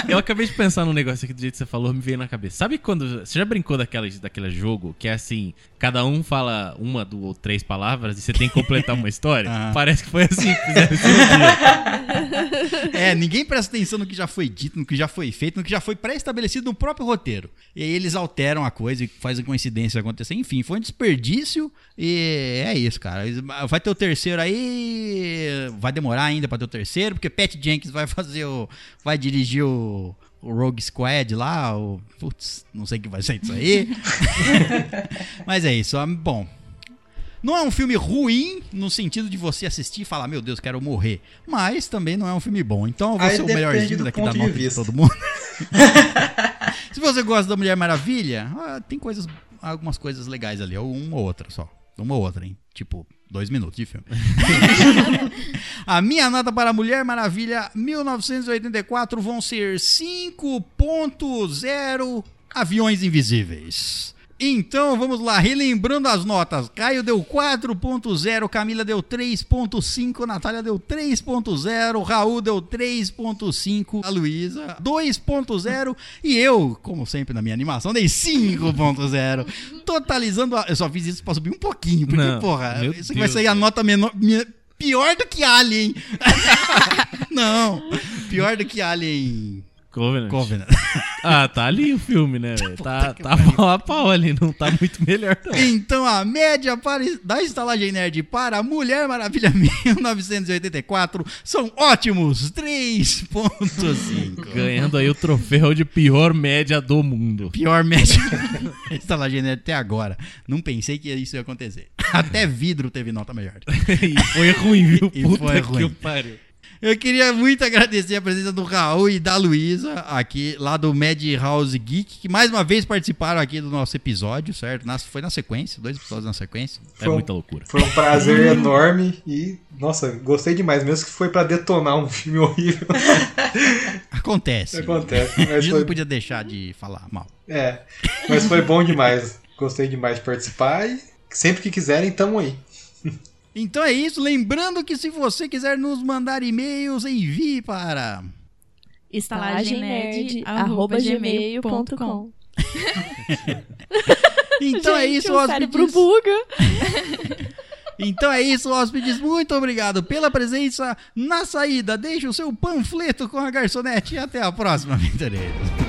Eu acabei de pensar num negócio aqui do jeito que você falou, me veio na cabeça. Sabe quando. Você já brincou daquela, daquele jogo que é assim: cada um fala uma, duas ou três palavras e você tem que completar uma história? Ah. Parece que foi assim que fizeram esse dia. É, ninguém presta atenção no que já foi dito, no que já foi feito, no que já foi pré-estabelecido no próprio roteiro. E aí eles alteram a coisa e fazem coincidência acontecer. Enfim, foi um desperdício e é isso, cara. Vai ter o terceiro aí, vai demorar ainda pra ter o terceiro, porque Pat Jenkins vai fazer o. vai dirigir o. O Rogue Squad lá, o. Putz, não sei o que vai ser disso aí. Mas é isso. Bom, não é um filme ruim no sentido de você assistir e falar, meu Deus, quero morrer. Mas também não é um filme bom. Então eu vou Aí ser o melhorzinho daqui da de nota de vista. todo mundo. Se você gosta da Mulher Maravilha, ah, tem coisas, algumas coisas legais ali. Ou uma ou outra só. Uma ou outra, hein? Tipo, dois minutos de filme. A minha nota para Mulher Maravilha 1984 vão ser 5.0 aviões invisíveis. Então vamos lá, relembrando as notas. Caio deu 4.0, Camila deu 3.5, Natália deu 3.0, Raul deu 3.5, a Luísa 2.0 e eu, como sempre na minha animação, dei 5.0. Totalizando, a... eu só fiz isso pra subir um pouquinho, porque Não, porra, isso aqui vai sair a nota menor, minha- pior do que Alien. Não, pior do que Alien Covenant. Covenant. Ah, tá ali o filme, né, velho? Tá, que tá pariu. pau a pau ali, não tá muito melhor, não. Então a média para, da estalagem nerd para Mulher Maravilha 1984 são ótimos 3.5. Ganhando aí o troféu de pior média do mundo. Pior média da estalagem nerd até agora. Não pensei que isso ia acontecer. Até vidro teve nota melhor. e foi ruim, viu? E Puta foi que ruim. o pariu. Eu queria muito agradecer a presença do Raul e da Luísa, aqui lá do Madhouse Geek, que mais uma vez participaram aqui do nosso episódio, certo? Na- foi na sequência, dois episódios na sequência. É Foi um- muita loucura. Foi um prazer enorme e, nossa, gostei demais, mesmo que foi pra detonar um filme horrível. Acontece. Acontece. A Mas gente foi, não podia deixar de falar mal. é, mas foi bom demais. Gostei demais de participar e sempre que quiserem, tamo aí. Então é isso. Lembrando que se você quiser nos mandar e-mails, envie para. estalagemnerd.gmail.com Então é Gente, isso, o cérebro hóspedes. buga. Então é isso, hóspedes. Muito obrigado pela presença. Na saída, deixe o seu panfleto com a garçonete e até a próxima, aventureiros.